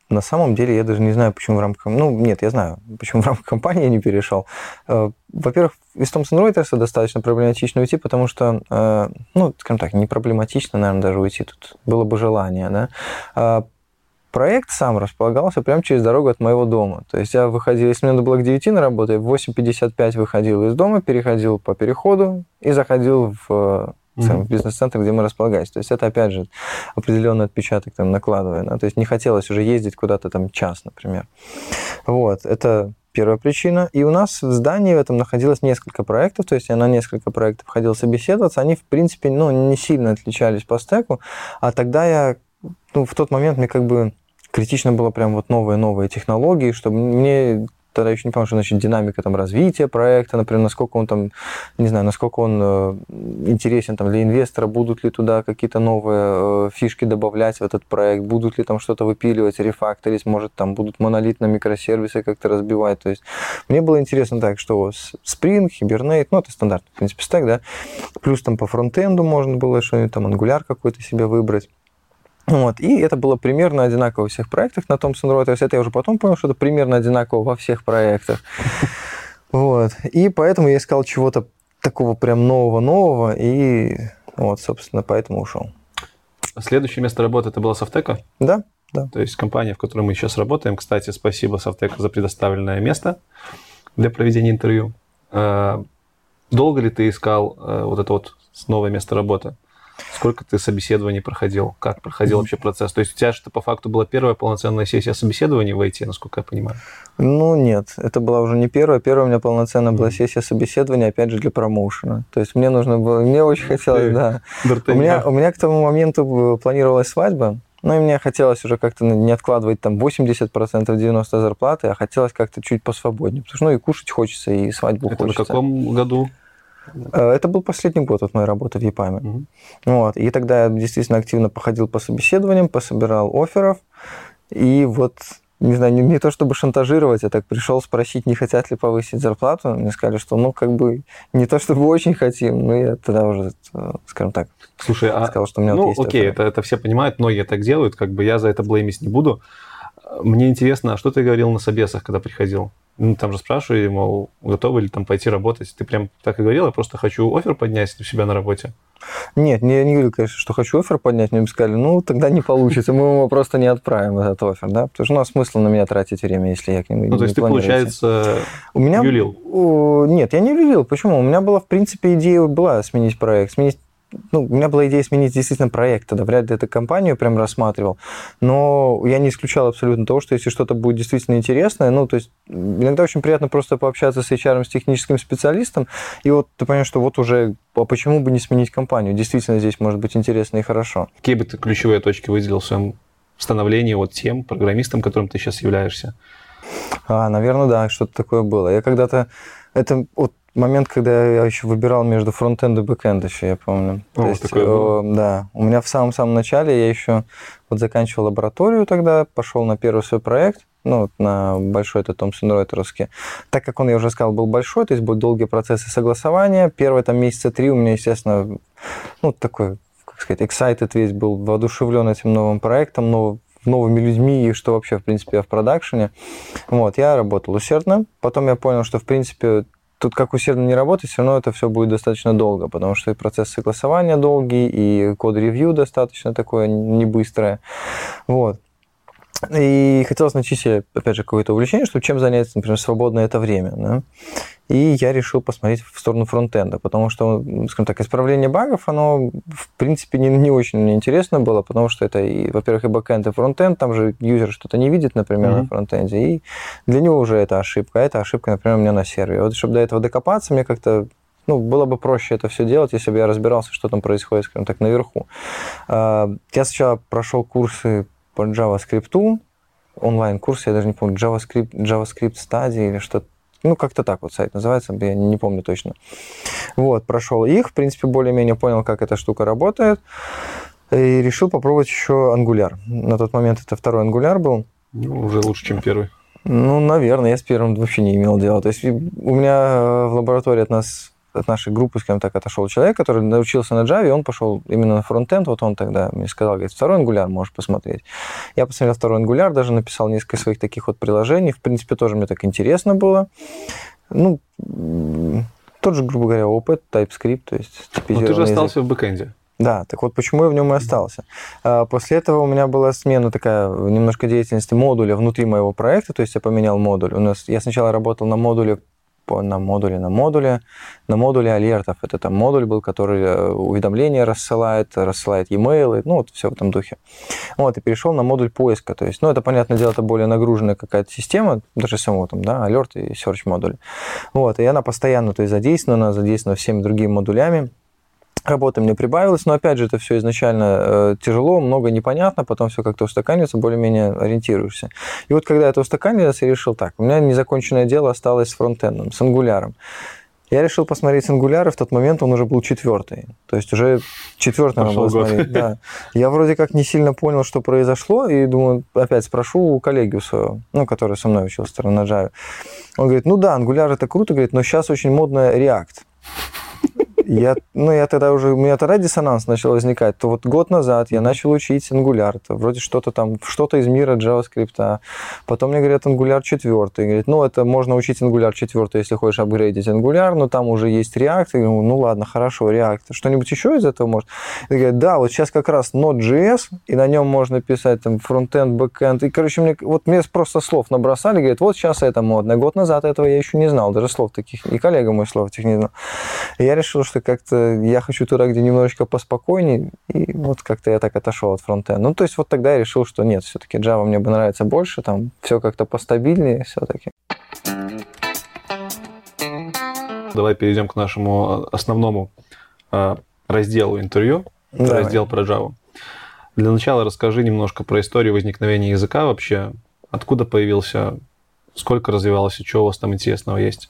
Э, На самом деле, я даже не знаю, почему в рамках... Ну, нет, я знаю, почему в рамках компании я не перешел. Э, Во-первых, из Thomson Reuters достаточно проблематично уйти, потому что, э, ну, скажем так, не проблематично, наверное, даже уйти. Тут было бы желание, да. А проект сам располагался прямо через дорогу от моего дома. То есть я выходил, если мне надо было к 9 на работу, я в 8.55 выходил из дома, переходил по переходу и заходил в в бизнес-центр, где мы располагались. То есть это, опять же, определенный отпечаток там накладывая. да. То есть не хотелось уже ездить куда-то там час, например. Вот, это первая причина. И у нас в здании в этом находилось несколько проектов, то есть я на несколько проектов ходил собеседоваться. Они, в принципе, ну, не сильно отличались по стеку, а тогда я, ну, в тот момент мне как бы критично было прям вот новые-новые технологии, чтобы мне тогда еще не помню, что значит динамика там развития проекта, например, насколько он там, не знаю, насколько он э, интересен там для инвестора, будут ли туда какие-то новые э, фишки добавлять в этот проект, будут ли там что-то выпиливать, рефакторить, может там будут монолит на микросервисы как-то разбивать. То есть мне было интересно так, что Spring, Hibernate, ну это стандартный, в принципе, стек, да, плюс там по фронтенду можно было что-нибудь там Angular какой-то себе выбрать. Вот. И это было примерно одинаково во всех проектах на Thomson Reuters. Это я уже потом понял, что это примерно одинаково во всех проектах. *laughs* Вот. И поэтому я искал чего-то такого прям нового-нового, и вот, собственно, поэтому ушел. Следующее место работы это было Софтека. Да, То есть компания, в которой мы сейчас работаем. Кстати, спасибо Софтеку за предоставленное место для проведения интервью. Э, Долго ли ты искал э, вот это вот новое место работы? Сколько ты собеседований проходил? Как проходил вообще процесс? То есть у тебя же это по факту была первая полноценная сессия собеседований в IT, насколько я понимаю. Ну, нет, это была уже не первая. Первая у меня полноценная была сессия собеседования, опять же, для промоушена. То есть мне нужно было, мне очень хотелось, да. У меня, у меня к тому моменту планировалась свадьба, ну и мне хотелось уже как-то не откладывать там 80%, 90% зарплаты, а хотелось как-то чуть посвободнее. Потому что ну и кушать хочется, и свадьбу Это на хочется. каком году? Э, Это был последний год от моей работы в ЕПАМе. Мгм. Вот. И тогда я действительно активно походил по собеседованиям, пособирал офферов. И вот, не знаю, не, не то чтобы шантажировать, я так пришел спросить, не хотят ли повысить зарплату. Мне сказали, что ну как бы не то чтобы очень хотим, но я тогда уже, э, скажем так, Слушай, а сказал, что у меня ну, вот есть окей, это, это все понимают, многие так делают, как бы я за это блеймить не буду. Мне интересно, а что ты говорил на собесах, когда приходил? Ну, там же спрашивали, мол, готовы ли там пойти работать? Ты прям так и говорил, я просто хочу офер поднять у себя на работе. Нет, не, не говорю, конечно, что хочу офер поднять, мне бы сказали, ну, тогда не получится, мы его просто не отправим, этот офер, да, потому что ну, а смысл на меня тратить время, если я к нему Ну, то есть ты, получается, У меня... юлил. Нет, я не юлил. Почему? У меня была, в принципе, идея была сменить проект. Сменить ну, у меня была идея сменить действительно проект, тогда вряд ли эту компанию прям рассматривал, но я не исключал абсолютно того, что если что-то будет действительно интересное, ну, то есть иногда очень приятно просто пообщаться с HR, с техническим специалистом, и вот ты понимаешь, что вот уже, а почему бы не сменить компанию? Действительно здесь может быть интересно и хорошо. Какие бы ты ключевые точки выделил в своем становлении вот тем программистом, которым ты сейчас являешься? А, наверное, да, что-то такое было. Я когда-то... Это вот момент, когда я еще выбирал между frontend и backend еще, я помню. О, То есть, такое было? э, да, у меня в самом-самом начале я еще вот заканчивал лабораторию тогда, пошел на первый свой проект, ну, вот на большой это Thomson Reuters овский. Так как он, я уже сказал, был большой, то есть будут долгие процессы согласования. Первые там месяца три у меня, естественно, ну, такой, как сказать, excited весь был, воодушевлен этим новым проектом, нов- новыми людьми и что вообще, в принципе, я в продакшене. Вот, я работал усердно. Потом я понял, что, в принципе, тут как усердно не работать, все равно это все будет достаточно долго, потому что и процесс согласования долгий, и code review достаточно такое не быстрое. Вот. И хотелось найти себе, опять же, какое-то увлечение, чтобы чем заняться, например, свободное это время. Да? И я решил посмотреть в сторону frontend а, потому что, скажем так, исправление багов, оно, в принципе, не, не очень мне интересно было, потому что это, и, во-первых, и backend, и frontend, там же юзер что-то не видит, например, Мгм. на frontend е, и для него уже это ошибка, а это ошибка, например, у меня на сервере. Вот чтобы до этого докопаться, мне как-то ну, было бы проще это все делать, если бы я разбирался, что там происходит, скажем так, наверху. А, Я сначала прошел курсы по JavaScript, онлайн-курсы, я даже не помню, JavaScript, JavaScript стадии или что-то. Ну, как-то так вот сайт называется, я не помню точно. Вот, прошел их, в принципе, более-менее понял, как эта штука работает. И решил попробовать еще Angular. На тот момент это второй Angular был. Ну, уже лучше, чем первый. Ну, наверное, я с первым вообще не имел дела. То есть у меня э, в лаборатории от нас, от нашей группы, скажем так, отошел человек, который научился на Java, и он пошел именно на фронтенд. Вот он тогда мне сказал, говорит, второй Angular можешь посмотреть. Я посмотрел второй Angular, даже написал несколько своих таких вот приложений. В принципе, тоже мне так интересно было. Ну, тот же, грубо говоря, опыт, TypeScript, то есть Но Ну, ты же типизированный язык. остался в бэкэнде. Да, так вот почему я в нем и остался. А, После этого у меня была смена такая немножко деятельности модуля внутри моего проекта, то есть я поменял модуль. У нас я сначала работал на модуле на модуле, на модуле, на модуле алертов. Это там модуль был, который э, уведомления рассылает, рассылает e-mail, ну вот все в этом духе. Вот, и перешел на модуль поиска. То есть, ну, это, понятное дело, это более нагруженная какая-то система, даже самого там, да, алерт и search модуль. Вот, и она постоянно, то есть, задействована, задействована всеми другими модулями. Работы мне прибавилось, но опять же это все изначально э, тяжело, много непонятно, потом все как-то устаканивается, более-менее ориентируешься. И вот когда это устаканилось, я решил так, у меня незаконченное дело осталось с фронтендом, с ангуляром. Я решил посмотреть с ангуляра, в тот момент он уже был четвертый. То есть уже четвертый надо было год. смотреть. Да. *laughs* Я вроде как не сильно понял, что произошло, и думаю, опять спрошу у коллеги у своего, ну, который со мной учился на Java. Он говорит, ну да, ангуляр это круто, говорит, но сейчас очень модно React. Я, ну, я тогда уже, у меня тогда диссонанс начал возникать. То вот год назад я начал учить Angular, то вроде что-то там, что-то из мира JavaScript. Потом мне говорят Angular 4. Говорят, ну, это можно учить Angular 4, если хочешь апгрейдить Angular, но там уже есть React. Я говорю, ну, ладно, хорошо, React. Что-нибудь еще из этого может? И говорят, да, вот сейчас как раз Node.js, и на нем можно писать там frontend, backend. И, короче, мне, вот мне просто слов набросали, говорят, вот сейчас это модно. Год назад этого я еще не знал, даже слов таких, и коллега мой слов этих не знал. И я решил, что как-то я хочу туда, где немножечко поспокойнее, и вот как-то я так отошел от фронтенда. Ну, то есть вот тогда я решил, что нет, все-таки Java мне бы нравится больше, там все как-то постабильнее все-таки. Давай перейдем к нашему основному э, разделу интервью. Давай. раздел про Java. Для начала расскажи немножко про историю возникновения языка вообще. Откуда появился, сколько развивался, что у вас там интересного есть?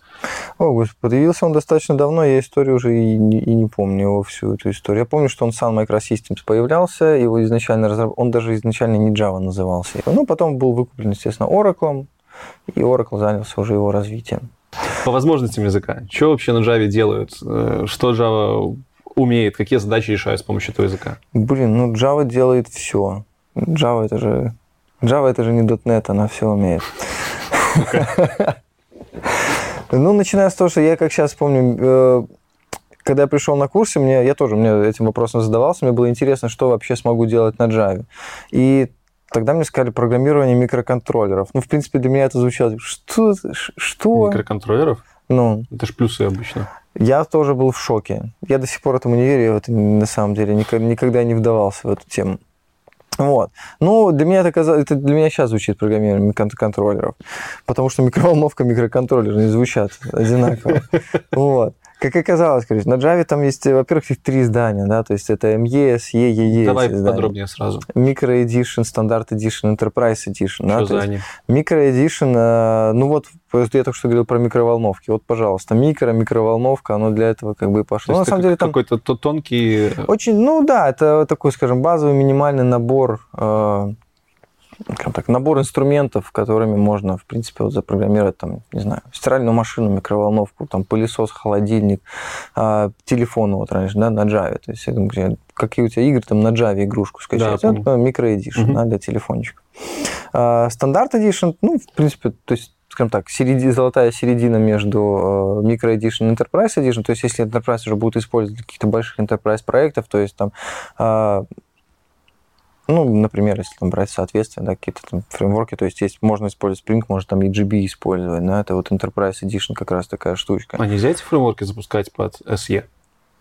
О, господи, появился он достаточно давно, я историю уже и не, и не помню его всю эту историю. Я помню, что он сам Microsystems появлялся, его изначально разраб- он даже изначально не Java назывался. Ну, потом был выкуплен, естественно, Oracle, и Oracle занялся уже его развитием. По возможностям языка. Что вообще на Java делают? Э, Что Java умеет? Какие задачи решают с помощью этого языка? Блин, ну Java делает все. Java это же Java это же не .NET, она все умеет. Ну, начиная с того, что я, как сейчас помню, э, когда я пришел на курсы, мне, я тоже мне этим вопросом задавался, мне было интересно, что вообще смогу делать на Java. И тогда мне сказали программирование микроконтроллеров. Ну, в принципе, для меня это звучало, что? Что? Микроконтроллеров? Ну, Это ж плюсы обычно. я тоже был в шоке. Я до сих пор этому не верю, я в это на самом деле никогда не вдавался в эту тему. Вот. Ну, для меня это, казалось, это для меня сейчас звучит программирование микроконтроллеров, потому что микроволновка, микроконтроллер не звучат одинаково. *laughs* Вот. Как оказалось, короче, на Java там есть, во-первых, их три издания, да, то есть это MES, EEE. Давай эти издания. подробнее сразу. Micro Edition, Standard Edition, Enterprise Edition. да, Что то за есть они? Micro Edition, э, ну вот, я только что говорил про микроволновки. Вот, пожалуйста, микро, микроволновка, оно для этого как бы и пошло. То Ну, на есть самом деле там какой-то то- тонкий... э, очень, ну да, это такой, скажем, базовый минимальный набор, э, так, набор инструментов, которыми можно, в принципе, вот запрограммировать, там, не знаю, стиральную машину, микроволновку, там, пылесос, холодильник, э, телефон, вот раньше, да, на Java. То есть, я думаю, какие у тебя игры, там, на Java игрушку скачать. Да, это микро Edition, Мгм. да, для телефончика. А, Стандарт Edition, ну, в принципе, то есть скажем так, середи- золотая середина между э, Micro Edition и Enterprise Edition. То есть, если Enterprise уже будут использовать для каких-то больших Enterprise проектов, то есть там, а, ну, например, если там брать соответствие, да, какие-то там фреймворки, то есть, есть можно использовать Spring, можно там EGB использовать, да, это вот Enterprise Edition как раз такая штучка. А нельзя эти фреймворки запускать под SE?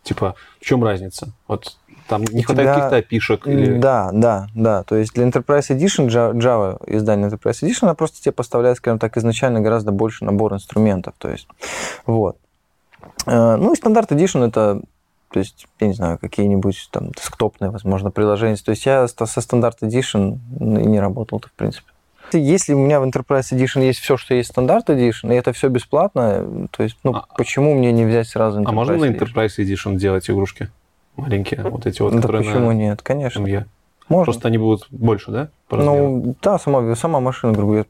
Типа, в чем разница? Вот там не хватает тебя- каких-то опишек или... Да, да, да. То есть для Enterprise Edition, Ja- Java издание Enterprise Edition, она просто тебе поставляет, скажем так, изначально гораздо больше набор инструментов. То есть, вот. Э, Ну и стандарт Edition это, то есть, я не знаю, какие-нибудь там десктопные, возможно, приложения. То есть я со стандарт Edition и не работал-то, в принципе. Если у меня в Enterprise Edition есть все, что есть стандарт Edition, и это все бесплатно, то есть, ну, А- почему мне не взять сразу Enterprise А можно на? Enterprise Edition делать игрушки? Маленькие, вот эти вот, Да которые почему на нет? Конечно. ME. Можно. Просто они будут больше, да? Ну, да, сама, сама машина, грубо говоря.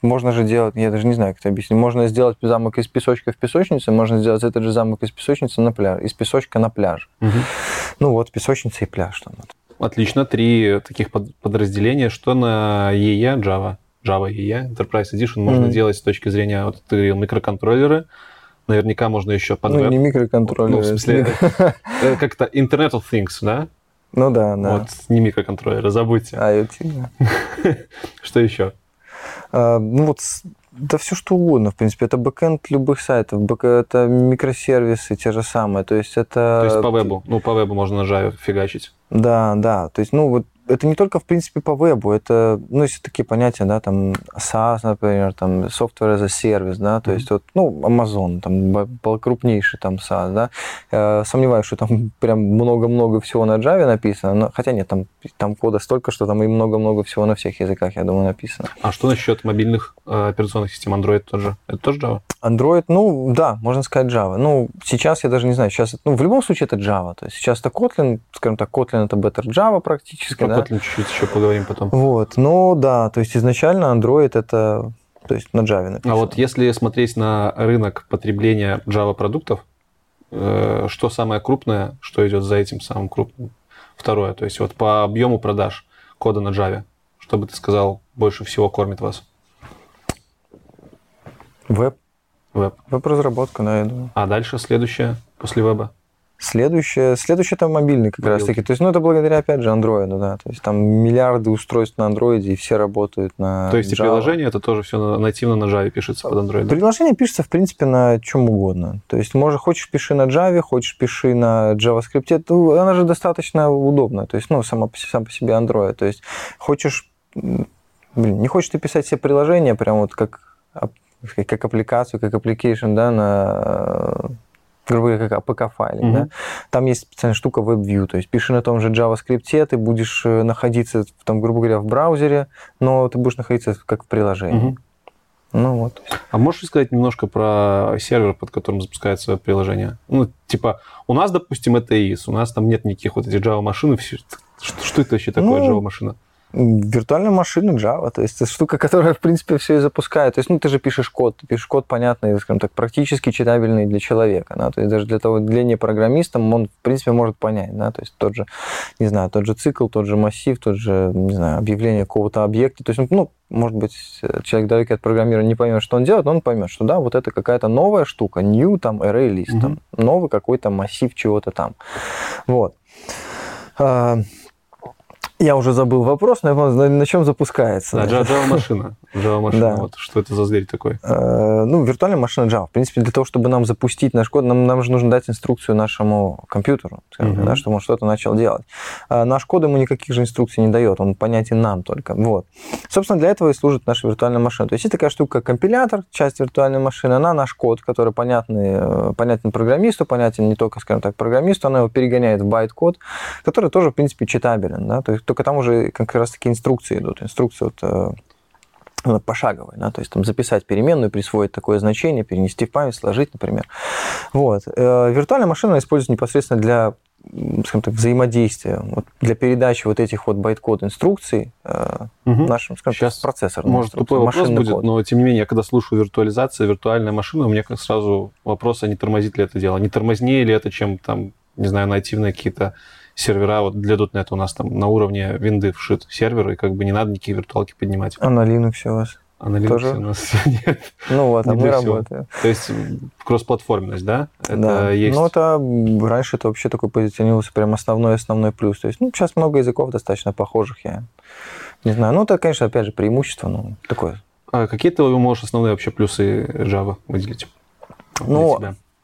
Можно же делать, я даже не знаю, как это объяснить. Можно сделать замок из песочка в песочнице, можно сделать этот же замок из песочницы на пляж, из песочка на пляж. Мгм. Ну вот, песочница и пляж там. Отлично. Три таких под- подразделения. Что на EE, Java? Java EE, Enterprise Edition можно Мгм. делать с точки зрения, вот ты говорил, микроконтроллеры, наверняка можно еще под Ну, веб. не микроконтроллеры. Ну, в смысле, *laughs* э, как-то Internet of Things, да? Ну да, да. Вот, не микроконтроллеры, забудьте. IoT, да. *laughs* Что еще? А, ну вот, да все что угодно, в принципе. Это backend любых сайтов, back- это микросервисы те же самые. То есть это... То есть по вебу. Ну, по вебу можно на Java фигачить. Да, да. То есть, ну, вот это не только, в принципе, по вебу, это, ну, есть такие понятия, да, там, SaaS, например, там, Software as a Service, да, то Мгм. есть, вот, ну, Amazon, там, б- б- крупнейший там SaaS, да, Э, сомневаюсь, что там *laughs* прям много-много всего на Java написано, но, хотя нет, там, там кода столько, что там и много-много всего на всех языках, я думаю, написано. А что насчет мобильных э, операционных систем Android тоже? Это тоже Java? Android, ну, да, можно сказать Java. Ну, сейчас я даже не знаю, сейчас, ну, в любом случае это Java, то есть сейчас это Kotlin, скажем так, Kotlin это better Java практически, Про да. Kotlin чуть-чуть еще поговорим потом. Вот, ну да, то есть изначально Android это, то есть на Java написано. А вот если смотреть на рынок потребления Java продуктов, э, что самое крупное, что идет за этим самым крупным? Второе, то есть вот по объему продаж кода на Java, что бы ты сказал, больше всего кормит вас? Веб, Веб. веб-разработка, да, я думаю. А дальше следующее после веба? Следующее, следующее это мобильный как раз таки. То есть, ну, это благодаря, опять же, Android, да. То есть там миллиарды устройств на Android, и все работают на То есть и Java. приложение это тоже все нативно на Java пишется под Android? Приложение пишется, в принципе, на чем угодно. То есть, может, хочешь, пиши на Java, хочешь, пиши на JavaScript. Это, она же достаточно удобная. То есть, ну, сама сам по себе Android. То есть, хочешь... Блин, не хочешь ты писать себе приложение прям вот как, как аппликацию, как application, да, на грубо говоря, как APK-файлик, Мгм. да? Там есть специальная штука WebView, то есть пиши на том же JavaScript, ты будешь э, находиться, там, грубо говоря, в браузере, но ты будешь находиться как в приложении. Мгм. Ну вот. А можешь сказать немножко про сервер, под которым запускается приложение? Ну, типа, у нас, допустим, это ИИС, у нас там нет никаких вот этих Java-машин. Что, что это вообще такое Ну, Java-машина? Виртуальная машина Java, то есть это штука, которая, в принципе, все и запускает. То есть, ну, ты же пишешь код, ты пишешь код понятный, скажем так, практически читабельный для человека, да, то есть даже для того, для непрограммиста он, в принципе, может понять, да, то есть тот же, не знаю, тот же цикл, тот же массив, тот же, не знаю, объявление какого-то объекта, то есть, ну, может быть, человек далекий от программирования не поймет, что он делает, но он поймет, что да, вот это какая-то новая штука, new, там, array list, там, новый какой-то массив чего-то там. Вот. Я уже забыл вопрос, но я на, на чем запускается. Да. Java- Java-машина. Java-машина, Да. вот что это за зверь такой? Э, Ну, виртуальная машина Java. В принципе, для того, чтобы нам запустить наш код, нам, нам же нужно дать инструкцию нашему компьютеру, скажем, Мгм. да, чтобы он что-то начал делать. А наш код ему никаких же инструкций не дает, он понятен нам только. Вот. Собственно, для этого и служит наша виртуальная машина. То есть есть такая штука, как компилятор, часть виртуальной машины, она наш код, который понятный, э, понятен программисту, понятен не только, скажем так, программисту, она его перегоняет в байт-код, который тоже, в принципе, читабелен. Да? То есть, только там уже как раз таки инструкции идут. Инструкции вот, э, она пошаговая, да, то есть там записать переменную, присвоить такое значение, перенести в память, сложить, например. Вот. Э, Виртуальная машина используется непосредственно для скажем так, взаимодействия, вот для передачи вот этих вот байт-код инструкций э, Мгм. нашим, скажем Щас, так, процессорным Может, тупой вопрос будет, код. но тем не менее, я когда слушаю виртуализация, виртуальная машина, у меня как сразу вопрос, а не тормозит ли это дело? Не тормознее ли это, чем там, не знаю, нативные какие-то сервера, вот для .NET у нас там на уровне винды вшит сервер, и как бы не надо никакие виртуалки поднимать. А на Linux у вас? А на Linux тоже? у нас *laughs* нет. Ну вот, а Не мы для всего. работаем. То есть кроссплатформенность, да? Это да. есть. Ну, это раньше это вообще такой позиционировался прям основной основной плюс. То есть, ну, сейчас много языков достаточно похожих, я не знаю. Ну, это, конечно, опять же, преимущество, ну, такое. А какие ты можешь основные вообще плюсы Java выделить? Ну,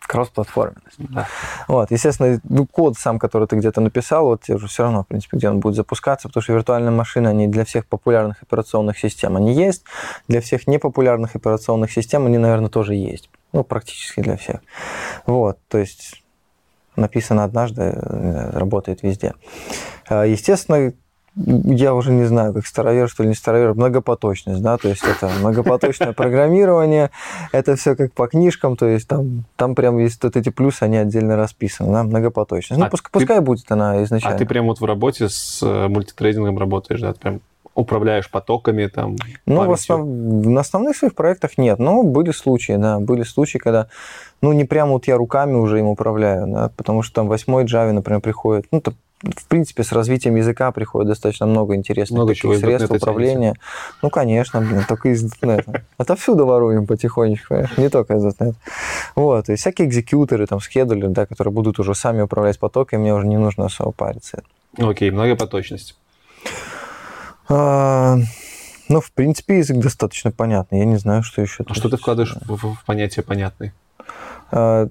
Кросс-платформенность. Да. Вот, естественно, ну, код сам, который ты где-то написал, вот тебе уже все равно, в принципе, где он будет запускаться, потому что виртуальные машины, они для всех популярных операционных систем они есть, для всех непопулярных операционных систем они, наверное, тоже есть. Ну, практически для всех. Вот, то есть написано однажды, э, работает везде. А, Естественно, я уже не знаю, как старовер, что ли, не старовер, многопоточность, да, то есть это многопоточное программирование, это все как по книжкам, то есть там, там прям есть вот эти плюсы, они отдельно расписаны, да, многопоточность. Ну, А пускай, ты- пускай будет она изначально. А ты прям вот в работе с э, мультитрейдингом работаешь, да? Ты прям управляешь потоками, там, Ну, в основ- на основных своих проектах нет, но были случаи, да, были случаи, когда, ну, не прямо вот я руками уже им управляю, да, потому что там восьмой Java, например, приходит, ну, там, в принципе, с развитием языка приходит достаточно много интересных Много таких средств управления. Ну, конечно, блин, только из .NET. *laughs* Отовсюду воруем потихонечку, понимаешь, не только из .NET. Вот, и всякие экзекьюторы, там, скедулеры, да, которые будут уже сами управлять потоками, мне уже не нужно особо париться. Окей, многопоточность. А, ну, в принципе, язык достаточно понятный. Я не знаю, что еще. А что ты вкладываешь в, в- в понятие понятный? А,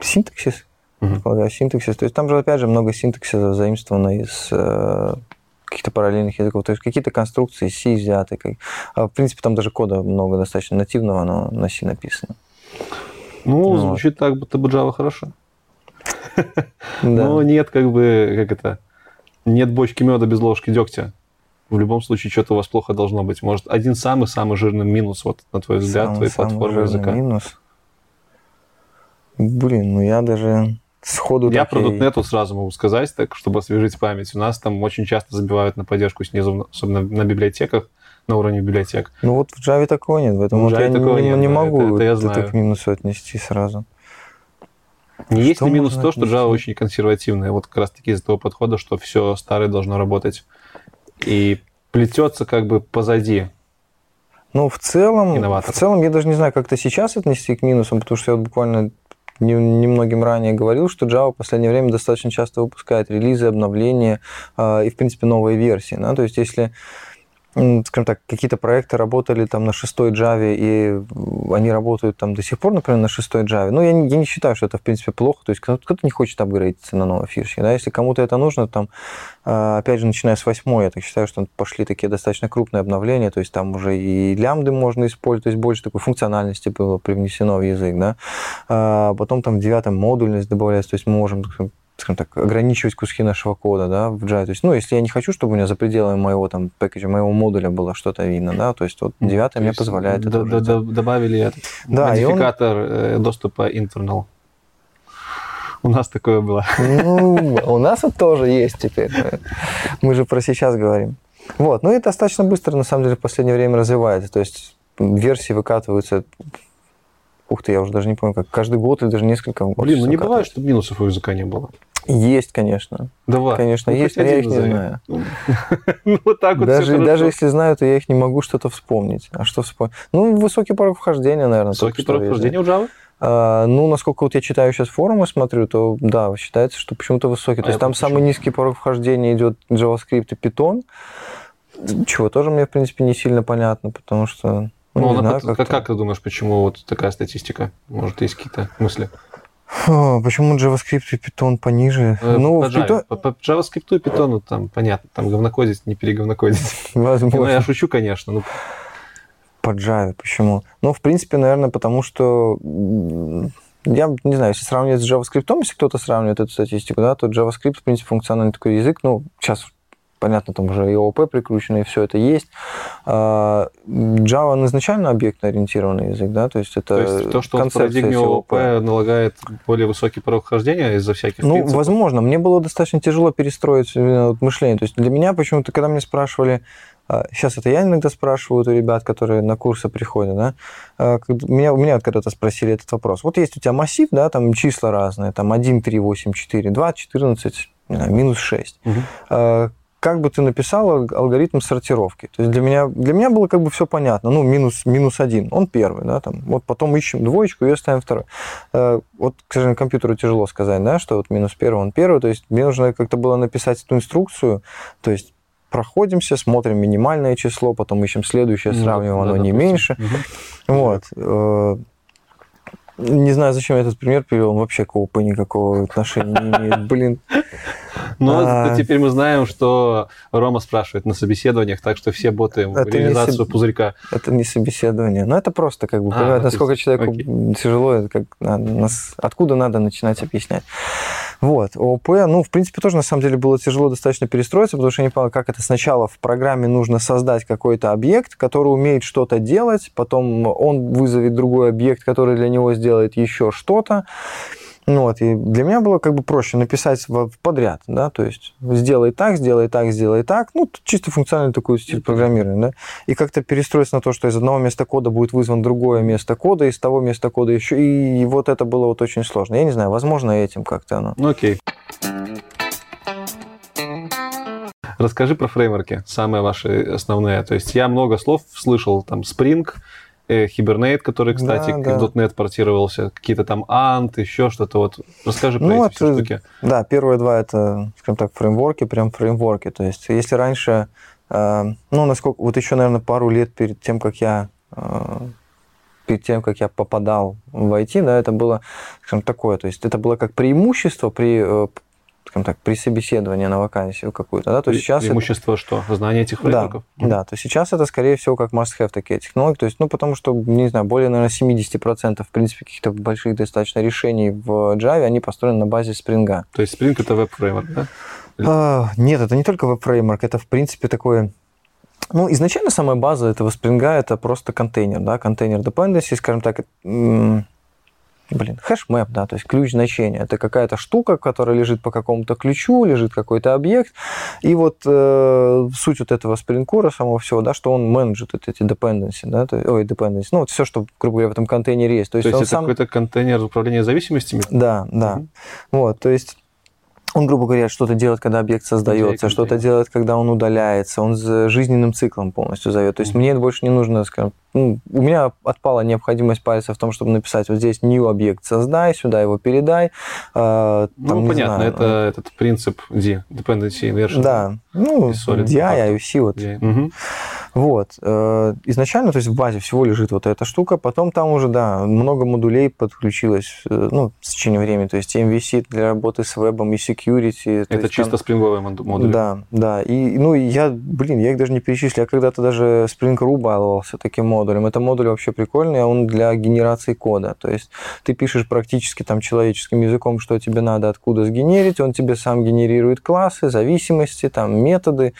синтаксис, Вкладываю синтаксис. То есть там же, опять же, много синтаксиса заимствовано из э, каких-то параллельных языков. То есть какие-то конструкции C взяты. Как... а, в принципе, там даже кода много достаточно нативного, но на C написано. Ну, Вот. звучит так, будто бы Java хорошо. *laughs* Да. Но нет, как бы, как это, нет бочки меда без ложки дегтя. В любом случае, что-то у вас плохо должно быть. Может, один самый-самый жирный минус, вот, на твой взгляд, Самый- твоей платформы языка. минус. Блин, ну я даже сходу Я так про .NET сразу могу сказать, так, чтобы освежить память. У нас там очень часто забивают на поддержку снизу, особенно на библиотеках, на уровне библиотек. Ну вот в Java такого нет, поэтому В вот я такого не- нет, не могу это- это я это знаю. к минусу отнести сразу. Не есть ли минус то, что? Java очень консервативная? Вот как раз-таки из-за того подхода, что все старое должно работать. И плетется как бы позади. Ну, в целом, Инноватор. в целом, я даже не знаю, как это сейчас отнести к минусам, потому что я вот буквально немногим ранее говорил, что Java в последнее время достаточно часто выпускает релизы, обновления э, и, в принципе, новые версии. Да? То есть, если скажем так, какие-то проекты работали там на шестой Java, и они работают там до сих пор, например, на шестой Java, ну, я не, я не считаю, что это, в принципе, плохо, то есть кто-то, не хочет апгрейдиться на новой фишке, да, если кому-то это нужно, там, а, опять же, начиная с восьмой, я так считаю, что пошли такие достаточно крупные обновления, то есть там уже и лямбды можно использовать, то есть больше такой функциональности было привнесено в язык, да, А потом там в девятом модульность добавляется, то есть мы можем, скажем так, ограничивать куски нашего кода, да, в Java. То есть, ну, если я не хочу, чтобы у меня за пределами моего там пэкэджа, моего модуля было что-то видно, да, то есть вот девятый То мне позволяет это уже д- Добавили этот Да, и он- модификатор э, доступа internal. У нас такое было. Ну, у нас вот тоже есть теперь. Мы же про сейчас говорим. Вот, ну и достаточно быстро, на самом деле, в последнее время развивается. То есть версии выкатываются, ух ты, я уже даже не помню, как каждый год или даже несколько Блин, ну не бывает, чтобы минусов у языка не было. Есть, конечно. Давай. Конечно, Ну, есть, но я их не назови. знаю. *laughs* Ну, вот так вот Даже, даже если знаю, то я их не могу что-то вспомнить. А что вспомнить? Ну, высокий порог вхождения, наверное. Высокий порог вхождения у Java? А, ну, насколько вот я читаю сейчас форумы, смотрю, то да, считается, что почему-то высокий. А то есть там пропущу. самый низкий порог вхождения идет JavaScript и Python, чего тоже мне, в принципе, не сильно понятно, потому что... Ну, Ну, не знаю, как, как-то- как ты думаешь, почему вот такая статистика? Может, есть какие-то мысли? Почему JavaScript и Python пониже? Э, ну, по, Java. Python... по, по JavaScript и Python там понятно, там говнокодить, не переговнокодить. Ну, Возможно. я шучу, конечно. Ну, По Java, почему? Ну, в принципе, наверное, потому что я не знаю, если сравнивать с JavaScript, если кто-то сравнивает эту статистику, да, то JavaScript, в принципе, функциональный такой язык. Ну, сейчас понятно, там уже и ООП прикручено, и все это есть. А, Java он изначально объектно-ориентированный язык, да, то есть это то есть то, что в концепция парадигме ООП налагает более высокий порог вхождения из-за всяких Ну, принципов? возможно. Мне было достаточно тяжело перестроить вот мышление. То есть для меня почему-то, когда мне спрашивали, а, сейчас это я иногда спрашиваю у ребят, которые на курсы приходят, да, а, меня, у меня вот когда-то спросили этот вопрос. Вот есть у тебя массив, да, там числа разные, там 1, 3, 8, 4, 2, 14, не знаю, минус 6. Мгм. Как бы ты написал ал- алгоритм сортировки? То есть для меня, для меня было как бы все понятно. Ну, минус, минус один, он первый, да, там. Вот потом ищем двоечку и ставим второй. Э, Вот, к сожалению, компьютеру тяжело сказать, да, что вот минус первый, он первый. То есть мне нужно как-то было написать эту инструкцию, то есть проходимся, смотрим минимальное число, потом ищем следующее, Ну, сравниваем, да, оно не допустим. меньше. Мгм. Вот. Э, Не знаю, зачем я этот пример привел, он вообще к ООП никакого отношения не имеет. Блин, Ну, А. это теперь мы знаем, что Рома спрашивает на собеседованиях, так что все боты Это реализацию соб- пузырька. это не собеседование. Но это просто как бы, А, понимаете, то насколько есть, человеку окей. тяжело, это как нас- откуда надо начинать объяснять. Вот, ООП, ну, в принципе, тоже на самом деле было тяжело достаточно перестроиться, потому что я не понял, как это сначала в программе нужно создать какой-то объект, который умеет что-то делать, потом он вызовет другой объект, который для него сделает еще что-то. Ну вот, и для меня было как бы проще написать подряд, да, то есть сделай так, сделай так, сделай так, ну, чисто функциональный такой стиль программирования, да, и как-то перестроиться на то, что из одного места кода будет вызван другое место кода, из того места кода еще, и вот это было вот очень сложно. Я не знаю, возможно, этим как-то оно. Ну, окей. Расскажи про фреймворки, самые ваши основные. То есть я много слов слышал, там Spring, Hibernate, который, кстати, Да, да. в .NET портировался, какие-то там Ant, еще что-то. Вот расскажи про Ну, эти это- штуки. Да, первые два это, скажем так, фреймворки, прям фреймворки. То есть, если раньше, э, ну, насколько, вот еще, наверное, пару лет перед тем, как я э, перед тем, как я попадал в IT, да, это было, скажем, такое, то есть это было как преимущество при, э, скажем так, при собеседовании на вакансию какую-то, да, то есть сейчас это- Преимущество что? Знание этих да, фреймворков? да, то есть сейчас это, скорее всего, как must-have такие технологии. То есть, ну, потому что, не знаю, более, наверное, 70% в принципе каких-то больших достаточно решений в Java, они построены на базе Spring. То есть Spring это веб-фреймворк, да? А, нет, это не только веб-фреймворк, это, в принципе, такое... Ну, изначально самая база этого Spring это просто контейнер, да, контейнер dependency, скажем так, блин, HashMap, да, то есть ключ значения. Это какая-то штука, которая лежит по какому-то ключу, лежит какой-то объект. И вот э, суть вот этого Core самого всего, да, что он менеджит вот эти dependency, да, то, ой, dependency, ну, вот все, что, грубо говоря, в этом контейнере есть. То То есть, есть он это сам... какой-то контейнер управления зависимостями? Да, да. Мгм. Вот, то есть он, грубо говоря, что-то делает, когда объект создается, что-то делает, когда он удаляется, он с жизненным циклом полностью зовет. То есть Мгм. мне больше не нужно, скажем, ну, у меня отпала необходимость пальца в том, чтобы написать вот здесь new объект создай, сюда его передай. э, там, Ну, понятно, знаю, это этот принцип D, Dependency Inversion. Да, ну, DI. IOC, вот D. Мгм. Вот. э, Изначально, то есть в базе всего лежит вот эта штука, потом там уже, да, много модулей подключилось, э, ну, с течением времени, то есть MVC для работы с вебом и security. то Это есть там- чисто спринговые моду- модули. Да, да. И, ну, я, блин, я их даже не перечислил. Я когда-то даже Spring Ru баловался таким модулем. Это модуль вообще прикольный, а он для генерации кода. То есть ты пишешь практически там человеческим языком, что тебе надо, откуда сгенерить, он тебе сам генерирует классы, зависимости, там, методы.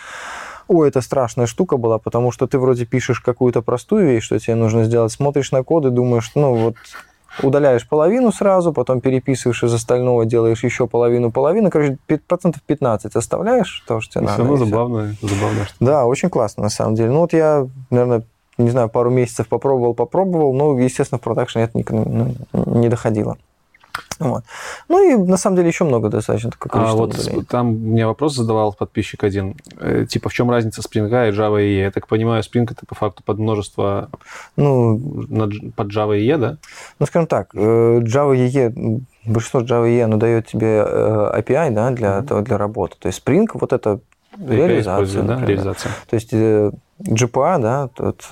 Ой, это страшная штука была, потому что ты вроде пишешь какую-то простую вещь, что тебе нужно сделать, смотришь на код и думаешь, ну вот удаляешь половину сразу, потом переписываешь из остального, делаешь еще половину, половину, короче, процентов 15 оставляешь, то, что тебе Все надо. равно и всё. забавно, забавно, что Да, очень классно, на самом деле. Ну, вот я, наверное, не знаю, пару месяцев попробовал, попробовал, но, естественно, в продакшн это никогда ну, не доходило. Вот. Ну и на самом деле еще много достаточно такое А количество вот модулей. с- там мне вопрос задавал подписчик один. Э, Типа, в чем разница Spring и Java EE? Я так понимаю, Spring это по факту под множество Ну, на под Java EE, да? Ну, скажем так, э, Java EE, большинство Java EE, оно дает тебе э, API, да, для, этого- для работы. То есть Spring, вот это API реализация, да? Реализация. То есть э, GPA, да, тот,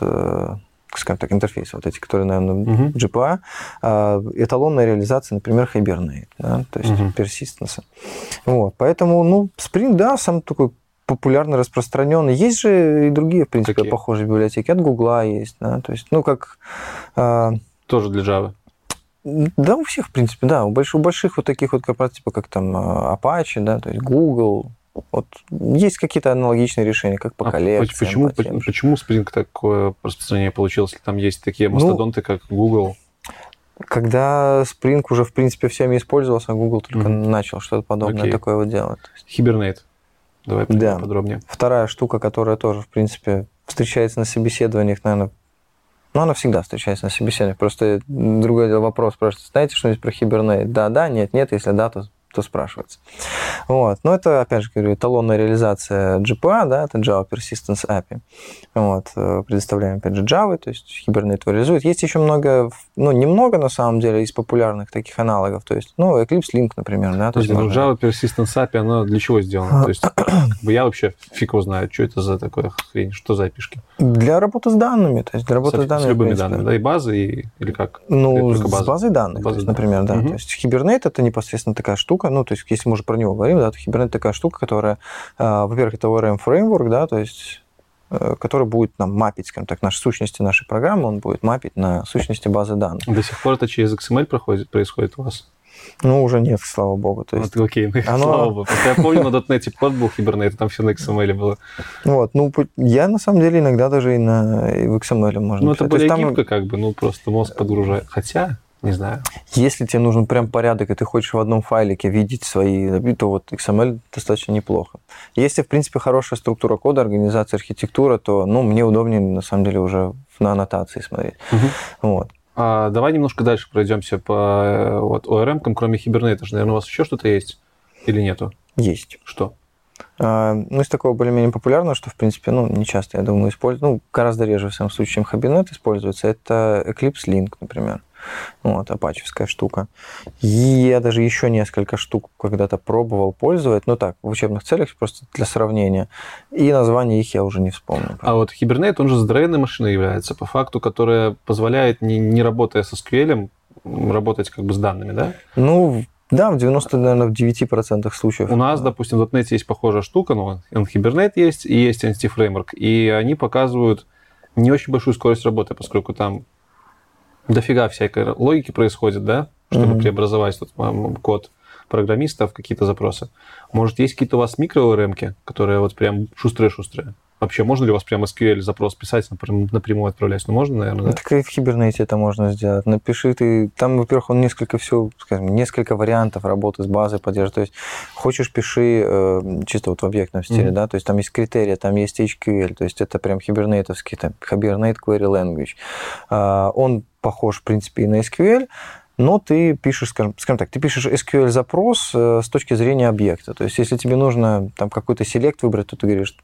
скажем так, интерфейс, вот эти, которые, наверное, Мгм. GPA, э, эталонная реализация, например, Hibernate, да, то есть Мгм. persistence. Вот, поэтому, ну, Spring, да, сам такой популярно распространенный. Есть же и другие, в принципе, Какие? похожие библиотеки. От Гугла есть, да, то есть, ну, как... э, Тоже для Java. да, у всех, в принципе, да. У больших, у больших вот таких вот корпораций, типа как там э, Apache, да, то есть Google, вот есть какие-то аналогичные решения, как по А коллекциям. почему, по тем почему Spring такое распространение получилось, если там есть такие Ну, мастодонты, как Google? Когда Spring уже, в принципе, всеми использовался, а Google только Мгм. начал что-то подобное Окей. такое вот делать. Hibernate. Давай Да. подробнее. вторая штука, которая тоже, в принципе, встречается на собеседованиях, наверное, ну, она всегда встречается на собеседованиях. Просто другой дело, вопрос спрашивается, знаете что-нибудь про Hibernate? Да, да, нет, нет, если да, то то спрашивается. Вот. Но это, опять же, говорю, эталонная реализация GPA, да, это Java Persistence API. Вот. э, Предоставляем, опять же, Java, то есть Hibernate его реализует. Есть еще много, ну, немного, на самом деле, из популярных таких аналогов. То есть, ну, Eclipse Link, например, да. То есть ну можно- Java Persistence API, оно для чего сделано? То есть как бы я вообще фиг его знаю, что это за такое хрень, что за API-шки? Для работы с данными, то есть для работы с, С, данными. с любыми данными, да, и базы, и, или как? Ну, с базой данных, База то есть, данных. например, да. Мгм. То есть Hibernate это непосредственно такая штука, ну, то есть если мы уже про него говорим, да, то Hibernate такая штука, которая, а, во-первых, это ORM фреймворк, да, то есть э, который будет нам мапить, скажем так, наши сущности нашей программы, он будет мапить на сущности базы данных. До сих пор это через XML проходит, происходит у вас? Ну, уже нет, слава богу. То есть, Вот, окей, ну, оно- слава богу. Я помню, на .NET код был Hibernate, там все на XML было. вот, ну, я на самом деле иногда даже и, на, и в XML можно Ну, это. То есть более там- гибко, как бы, ну, просто мозг подгружает. Хотя, не знаю. Если тебе нужен прям порядок, и ты хочешь в одном файлике видеть свои, то вот XML достаточно неплохо. Если, в принципе, хорошая структура кода, организация, архитектура, то, ну, мне удобнее, на самом деле, уже на аннотации смотреть. Мгм. Вот. А, давай немножко дальше пройдемся по вот, ORM, кроме Hibernate. Наверное, у вас еще что-то есть или нету? Есть. Что? А, Ну, из такого более-менее популярного, что, в принципе, ну, не часто, я думаю, используют, ну, гораздо реже, в самом случае, чем Hibernate используется, это Eclipse Link, например. Вот, апачевская штука. И я даже еще несколько штук когда-то пробовал пользовать, ну так, в учебных целях, просто для сравнения. И название их я уже не вспомню. А вот Hibernate, он же здоровенной машиной является, по факту, которая позволяет, не, не работая со SQL, работать как бы с данными, да? Ну, да, в 90, наверное, в 9% случаев. У нас, допустим, в .NET есть похожая штука, ну, Hibernate есть, и есть Entity Framework, и они показывают не очень большую скорость работы, поскольку там дофига всякой логики происходит, да, чтобы Мгм. преобразовать тут код программиста в какие-то запросы. Может, есть какие-то у вас микро-ОРМки, которые вот прям шустрые-шустрые? Вообще, можно ли у вас прям SQL запрос писать, напрям- напрямую отправлять? Ну, можно, наверное, да? Так и в Hibernate это можно сделать. Напиши ты... Там, во-первых, он несколько все, скажем, несколько вариантов работы с базой поддерживает. То есть хочешь, пиши э, чисто вот в объектном стиле, Мгм. да, то есть там есть критерии, там есть HQL, то есть это прям хибернейтовский, там, Hibernate Query Language. А, он похож, в принципе, и на SQL, но ты пишешь, скажем, скажем так, ты пишешь SQL-запрос э, с точки зрения объекта. То есть если тебе нужно там какой-то селект выбрать, то ты говоришь,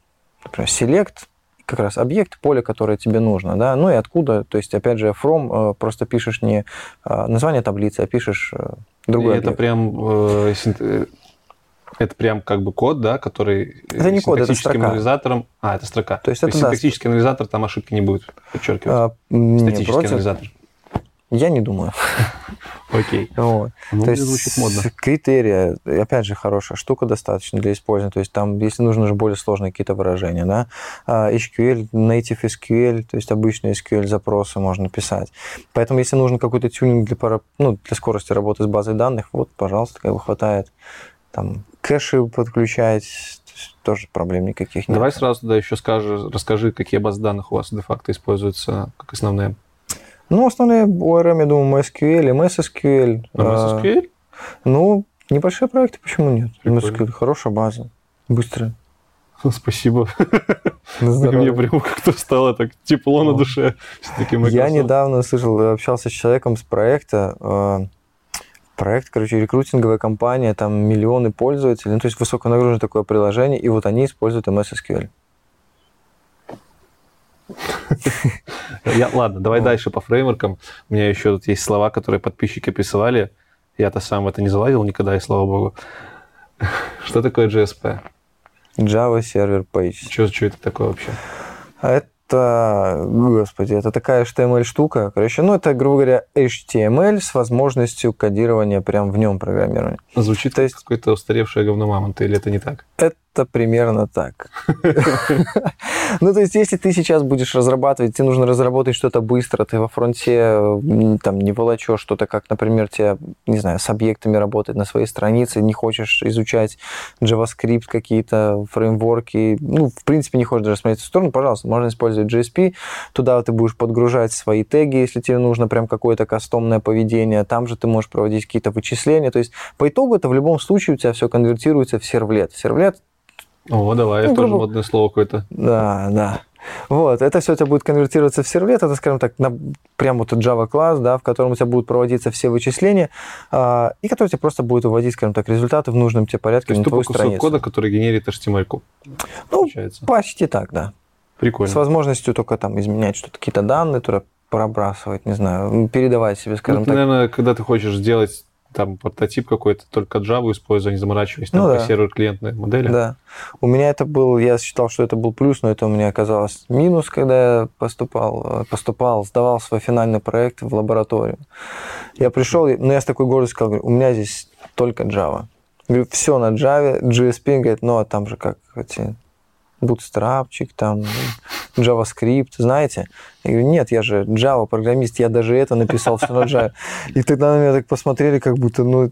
например, select, как раз объект, поле, которое тебе нужно, да, ну и откуда, то есть, опять же, from э, просто пишешь не э, название таблицы, а пишешь другой И это прям это прям как бы код, да, который Это не код, это строка. анализатором. А, это строка. То есть это да. синтаксический анализатор, там ошибки не будет подчеркивать. А, Статический против, анализатор. Я не думаю. *laughs* Окей. Вот. Ну, то есть звучит модно. с- критерия, опять же, хорошая штука достаточно для использования. То есть там, если нужно уже более сложные какие-то выражения, да, а, HQL, Native SQL, то есть обычные SQL запросы можно писать. Поэтому, если нужен какой-то тюнинг для, пара- ну, для скорости работы с базой данных, вот, пожалуйста, как бы хватает. Там кэши подключать, тоже проблем никаких нет. Давай сразу тогда еще скажи, расскажи, какие базы данных у вас де-факто используются как основные. Ну, основные ORM, я думаю, MySQL, MSSQL. На а, MySQL? Ну, небольшие проекты, почему нет? Прикольно. MySQL хорошая база, быстрая. *laughs* Спасибо. Мне прям как-то стало так тепло на душе. Все-таки Я недавно слышал, общался с человеком с проекта, э, проект, короче, рекрутинговая компания, там миллионы пользователей, ну, то есть высоконагруженное такое приложение, и вот они используют MS SQL. *laughs* Я, ладно, давай дальше по фреймворкам. У меня еще тут есть слова, которые подписчики присылали. Я-то сам в это не залазил никогда, и слава богу. *laughs* Что такое GSP? Java Server Page. Что, это такое вообще? Это, господи, это такая HTML-штука. Короче, ну, это, грубо говоря, HTML с возможностью кодирования прям в нем программирования. Звучит То есть- какое-то устаревшее говно мамонта, или это не так? Это примерно так. *laughs* Ну, то есть, если ты сейчас будешь разрабатывать, тебе нужно разработать что-то быстро, ты во фронте там не волочешь что-то, как, например, тебе, не знаю, с объектами работать на своей странице, не хочешь изучать JavaScript, какие-то фреймворки, ну, в принципе, не хочешь даже смотреть в сторону, пожалуйста, можно использовать GSP, туда ты будешь подгружать свои теги, если тебе нужно прям какое-то кастомное поведение, там же ты можешь проводить какие-то вычисления, то есть по итогу это в любом случае у тебя все конвертируется в сервлет. Сервлет О, давай, Ну, тоже грубо- модное слово какое-то. да, да. Вот, это все у тебя будет конвертироваться в сервлет, это, скажем так, на, прям вот Java класс, да, в котором у тебя будут проводиться все вычисления, а, и который тебе просто будет выводить, скажем так, результаты в нужном тебе порядке То есть на твою кусок страницу. кода, который генерит HTML-ку. Ну, получается. почти так, да. С Прикольно. возможностью только там изменять что-то, какие-то данные, туда пробрасывать, не знаю, передавать себе, скажем Ну, так. наверное, когда ты хочешь сделать там прототип какой-то, только Java используя, не заморачиваясь там Ну да. сервер-клиентной модели. Да. У меня это был, я считал, что это был плюс, но это у меня оказалось минус, когда я поступал, э, поступал, сдавал свой финальный проект в лабораторию. Я пришел, и- ну я с такой гордостью сказал, говорю, у меня здесь только Java. Говорю, все на Java, GSP, говорит, ну а там же как эти бутстрапчик, там ну, JavaScript, знаете? Я говорю, нет, я же Java программист, я даже это написал все на Java. И тогда на меня так посмотрели, как будто, ну,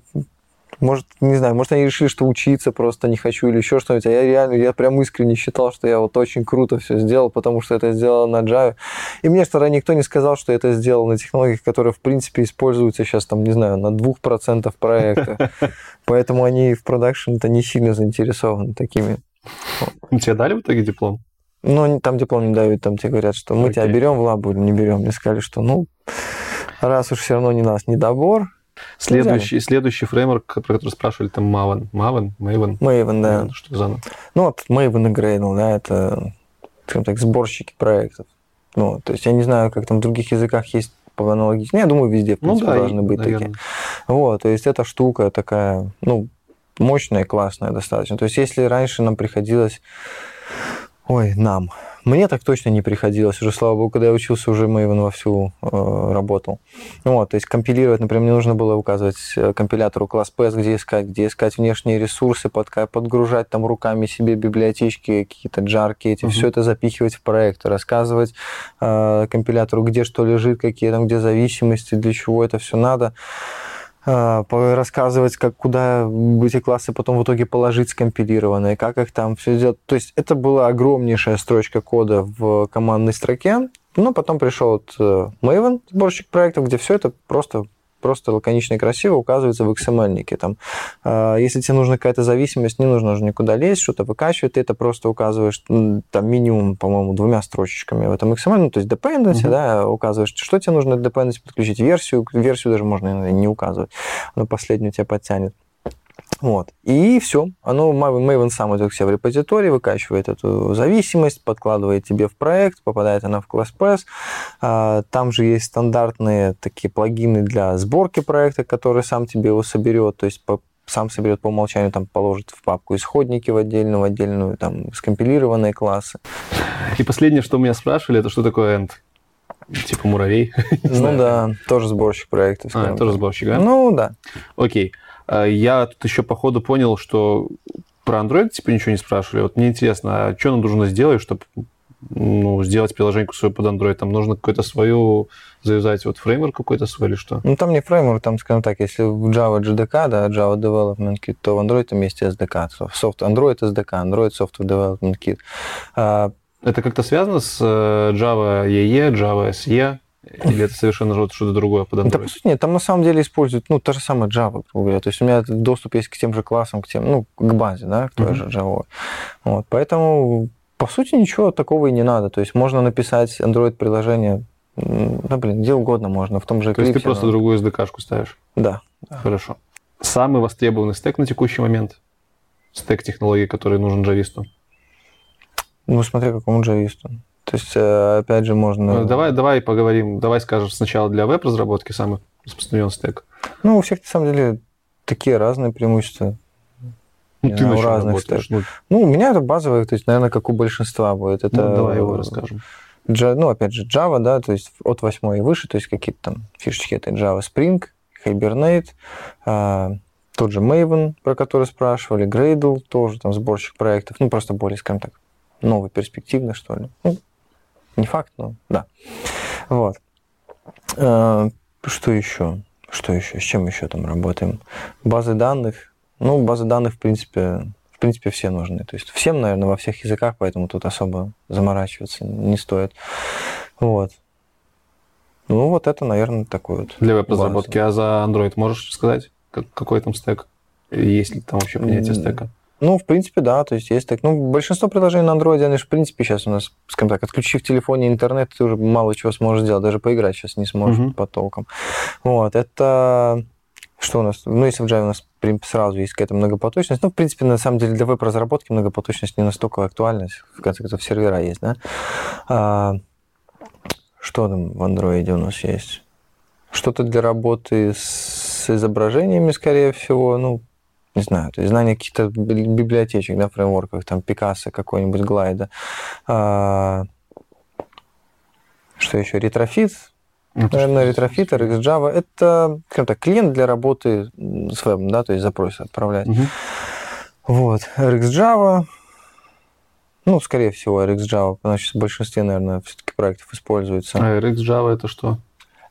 может, не знаю, может, они решили, что учиться просто не хочу или еще что-нибудь. А я реально, я прям искренне считал, что я вот очень круто все сделал, потому что это сделал на Java. И мне что никто не сказал, что это сделал на технологиях, которые, в принципе, используются сейчас, там, не знаю, на 2% проекта. Поэтому они в продакшн-то не сильно заинтересованы такими. Ну, Тебе дали в итоге диплом? Они там диплом не дают, там тебе говорят, что мы тебя Окей. берем в лабу не берем. Мне сказали, что ну, раз уж все равно не нас недобор, Следующий, следующий фреймворк, про который спрашивали, там Maven. Maven? Maven? Maven, да. Maven, Что за? Ну, вот Maven и Gradle, да, это, скажем так, сборщики проектов. Ну, то есть я не знаю, как там в других языках есть по аналогичному. Я думаю, везде, в Ну принципе, да, должны быть наверное. такие. Вот, то есть эта штука такая, ну, мощная классная достаточно. То есть если раньше нам приходилось... Ой, нам. Мне так точно не приходилось. Уже, слава богу, когда я учился, уже Maven вовсю э, работал. Вот, то есть компилировать, например, мне нужно было указывать э, компилятору класс PS, где искать, где искать внешние ресурсы, подка- подгружать там руками себе библиотечки, какие-то джарки эти, Мгм. все это запихивать в проект, рассказывать э, компилятору, где что лежит, какие там, где зависимости, для чего это все надо рассказывать, как куда эти классы потом в итоге положить скомпилированные, как их там все сделать. То есть это была огромнейшая строчка кода в командной строке, но потом пришел вот э, Maven, сборщик проектов, где все это просто просто лаконично и красиво указывается в XML-нике. Там, а, если тебе нужна какая-то зависимость, не нужно уже никуда лезть, что-то выкачивать, ты это просто указываешь там минимум, по-моему, двумя строчечками в этом XML, ну, то есть dependency, Мгм. да, указываешь, что тебе нужно dependency подключить, версию, версию даже можно не указывать, но последнюю тебя подтянет. Вот. И все. Оно, Maven, сам идет к себе в репозиторий, выкачивает эту зависимость, подкладывает тебе в проект, попадает она в PS. А, Там же есть стандартные такие плагины для сборки проекта, который сам тебе его соберет, то есть сам соберет по умолчанию, там положит в папку исходники в отдельную, в отдельную, там, скомпилированные классы. И последнее, что меня спрашивали, это что такое end? Типа муравей. *laughs* Ну да, тоже сборщик проектов. А, тоже сборщик, да? Ну да. Окей. А, Я тут еще по ходу понял, что про Android типа ничего не спрашивали. Вот мне интересно, а что нам нужно сделать, чтобы ну, сделать приложение свое под Android? Там нужно какую-то свою завязать, вот фреймворк какой-то свой или что? Ну, там не фреймворк, там, скажем так, если в Java JDK, да, Java Development Kit, то в Android там есть SDK. Софт, Android SDK, Android Software Development Kit. А, Это как-то связано с э, Java EE, Java SE? Или это совершенно что-то другое под Да, по Android? сути, нет, там на самом деле используют, ну, та же самая Java, грубо говоря. То есть у меня доступ есть к тем же классам, к тем, ну, к базе, да, к той же Java. Вот, поэтому, по сути, ничего такого и не надо. То есть можно написать Android-приложение, да, блин, где угодно можно, в том же То есть ты Eclipse, просто но- другую SDK-шку ставишь? Да. Хорошо. Самый востребованный стек на текущий момент? Стек технологий, который нужен джависту? Ну, смотря какому джависту. То есть, э, опять же, можно... Ну, Давай, давай поговорим, давай скажешь сначала для веб-разработки самый распространенный стек. Ну, у всех, на самом деле, такие разные преимущества. Ну, ты знаю, на у разных работаешь? Ну, Ну, у меня это базовое, то есть, наверное, как у большинства будет. Это, ну, давай его расскажем. Джа- ну, опять же, Java, да, то есть от 8 и выше, то есть какие-то там фишечки, это Java Spring, Hibernate, а, тот же Maven, про который спрашивали, Gradle, тоже там сборщик проектов, ну, просто более, скажем так, новый, перспективно, что ли. Ну, не факт, но да. Вот. А, Что еще? Что еще? С чем еще там работаем? Базы данных. Ну, базы данных, в принципе, в принципе, все нужны. То есть всем, наверное, во всех языках, поэтому тут особо заморачиваться не стоит. Вот. Ну, вот это, наверное, такой вот. Для веб-разработки. А за Android можешь сказать, как- какой там стек? Есть ли там вообще понятие стека? Ну, в принципе, да, то есть есть так. Ну, большинство приложений на Android, они же, в принципе, сейчас у нас, скажем так, отключив в телефоне интернет, ты уже мало чего сможешь сделать, даже поиграть сейчас не сможешь Мгм. по толкам. Вот, это... Что у нас? Ну, если в Java у нас сразу есть какая-то многопоточность, ну, в принципе, на самом деле для веб-разработки многопоточность не настолько актуальна, в конце концов, сервера есть, да? А, что там в Android у нас есть? Что-то для работы с изображениями, скорее всего, ну, не знаю, то есть знание каких-то би- библиотечек, да, фреймворков, там, Picasso какой-нибудь, Glide а. А, что еще? Retrofit, Ну, наверное, Retrofit, RxJava. Это, скажем так, клиент для работы с вебом, да, то есть запросы отправлять. Мгм. Вот, RxJava, ну, скорее всего, RxJava, потому что в большинстве, наверное, все-таки проектов используется. А RX Java это что?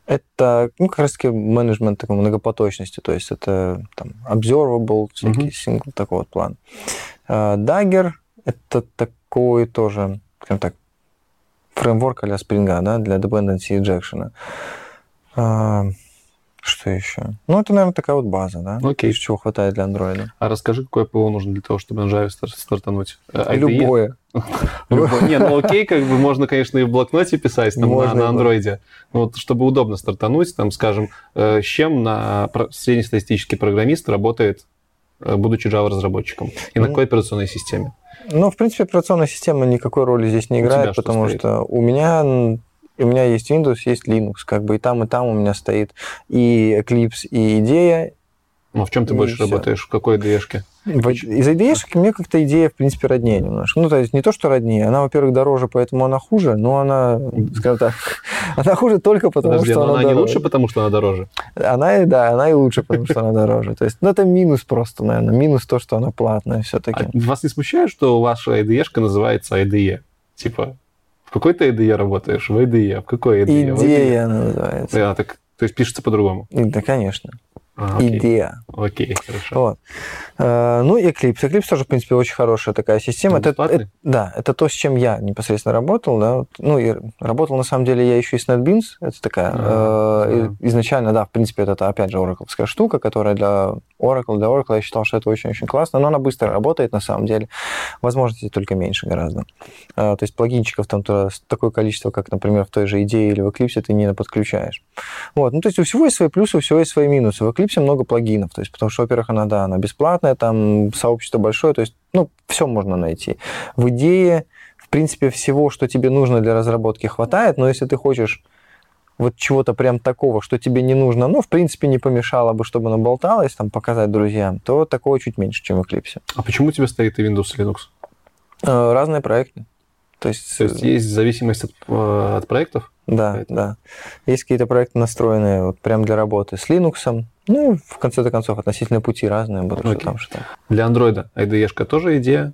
Это, ну, как раз-таки менеджмент такой многопоточности, то есть это там observable, всякие Мгм. сингл такого вот плана. Dagger — это такой тоже, скажем так, фреймворк а-ля Spring, да, для dependency injection. Что еще? Ну, это, наверное, такая вот база, да? Окей. Чего хватает для андроида. А расскажи, какое ПО нужно для того, чтобы на Java стар- стартануть? Э, IDE? Любое. *laughs* Любое. Не, ну окей, как бы можно, конечно, и в блокноте писать там, на, на андроиде. Но Вот, чтобы удобно стартануть, там, скажем, э, с чем на среднестатистический программист работает, э, будучи Java-разработчиком? И на Ну, какой операционной системе? Ну, в принципе, операционная система никакой роли здесь не играет, потому что у меня, у меня есть Windows, есть Linux, как бы и там, и там у меня стоит и Eclipse, и идея. Ну, в чем ты больше всё. работаешь? В какой IDE-шке? В- Из IDE мне как-то идея, в принципе, роднее немножко. Ну, то есть не то, что роднее, она, во-первых, дороже, поэтому она хуже, но она, скажем так, *laughs* она хуже только потому, Подожди, что она, она не дороже. лучше, потому что она дороже? Она, да, она и лучше, потому что она дороже. То есть, ну, это минус просто, наверное, минус то, что она платная все-таки. А вас не смущает, что ваша IDE-шка называется IDE? Типа, в какой ты IDE работаешь? В IDE. В какой IDE? Идея называется. А, так, то есть пишется по-другому? Да, конечно. А, окей. Идея. Окей, хорошо. Вот. Э, Ну, и Eclipse. Eclipse тоже, в принципе, очень хорошая такая система. Это, это- да, это то, с чем я непосредственно работал. Да. Вот, Ну, и работал, на самом деле, я еще и с NetBeans. Это такая... А, э, да. Изначально, да, в принципе, это, опять же, Oracle штука, которая для Oracle, для Oracle я считал, что это очень-очень классно, но она быстро работает, на самом деле. Возможностей только меньше гораздо. Э, То есть плагинчиков там то- такое количество, как, например, в той же идее или в Eclipse ты не подключаешь. Вот. Ну, то есть у всего есть свои плюсы, у всего есть свои минусы. В Eclipse много плагинов, то есть, потому что, во-первых, она, да, она бесплатная, там сообщество большое, то есть, ну, все можно найти. В идее, в принципе, всего, что тебе нужно для разработки, хватает, но если ты хочешь вот чего-то прям такого, что тебе не нужно, ну, в принципе, не помешало бы, чтобы оно болталось, там, показать друзьям, то такого чуть меньше, чем в Eclipse. А почему у тебя стоит и Windows, и Linux? Э, Разные проекты. То есть, То есть есть зависимость от, э, от проектов? Да, Поэтому- да. Есть какие-то проекты настроенные вот прям для работы с Linux. Ну, в конце концов, относительно пути разные будут, что Окей. там, что там. Для Android IDE-шка тоже идея?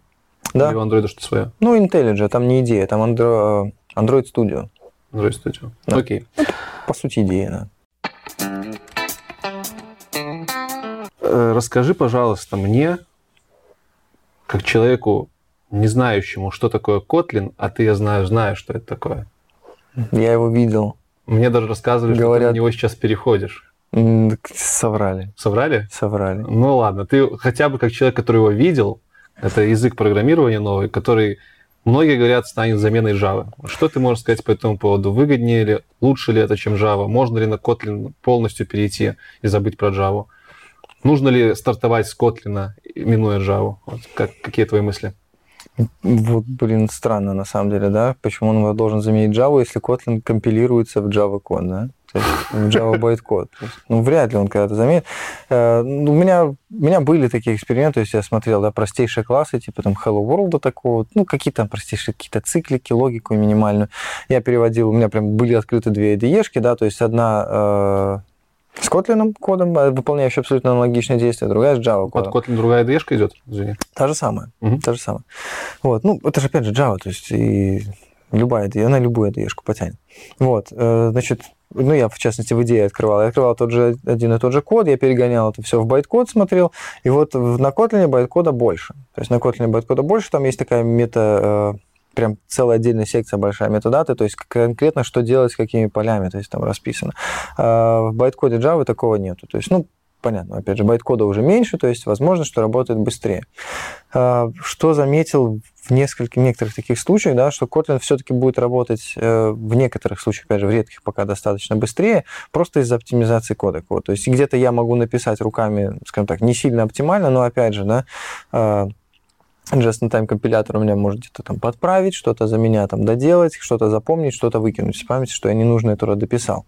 Да. Или у Android что свое? Ну, IntelliJ, там не идея, там Andro- Android Studio. Android Studio. Да. Окей. По сути, идея, да. Э, Расскажи, пожалуйста, мне, как человеку, не знающему, что такое Kotlin, а ты, я знаю, знаешь, что это такое. Я его видел. Мне даже рассказывали, что ты Говорят- на него сейчас переходишь. Соврали. Соврали? Соврали. Ну ладно, ты хотя бы как человек, который его видел, это язык программирования новый, который, многие говорят, станет заменой Java. Что ты можешь сказать по этому поводу? Выгоднее ли, лучше ли это, чем Java? Можно ли на Kotlin полностью перейти и забыть про Java? Нужно ли стартовать с Kotlin, минуя Java? Вот как, какие твои мысли? Вот, блин, странно на самом деле, да? Почему он должен заменить Java, если Kotlin компилируется в Java код, да? В Java байткод. Ну, вряд ли он когда-то заменит. Э, ну, У меня, у меня были такие эксперименты, то есть я смотрел, да, простейшие классы, типа там Hello World такого, ну, какие-то там простейшие какие-то циклики, логику минимальную. Я переводил, у меня прям были открыты две IDE-шки, да, то есть одна э, с Kotlin кодом, э, выполняющая абсолютно аналогичные действия, другая с Java кодом. Kotlin другая IDE идет? Извини. Та же самая. Мгм. Та же самая. Вот. Ну, это же опять же Java, то есть и любая IDE, она любую IDE потянет. Вот. Значит, ну, я, в частности, в идее открывал. Я открывал тот же, один и тот же код, я перегонял это все в байткод, смотрел, и вот на Kotlin байткода больше. То есть на Kotlin байткода больше, там есть такая мета, э, прям целая отдельная секция большая метадаты, то есть конкретно что делать с какими полями, то есть там расписано. А в байткоде Java такого нету. То есть, ну, понятно, опять же, байткода уже меньше, то есть возможно, что работает быстрее. А, Что заметил в нескольких, некоторых таких случаях, да, что Kotlin все-таки будет работать э, в некоторых случаях, опять же, в редких пока достаточно быстрее, просто из-за оптимизации кода. Вот. То есть где-то я могу написать руками, скажем так, не сильно оптимально, но опять же, да, э, just-in-time компилятор у меня может где-то там подправить, что-то за меня там доделать, что-то запомнить, что-то выкинуть из памяти, что я ненужное туда дописал.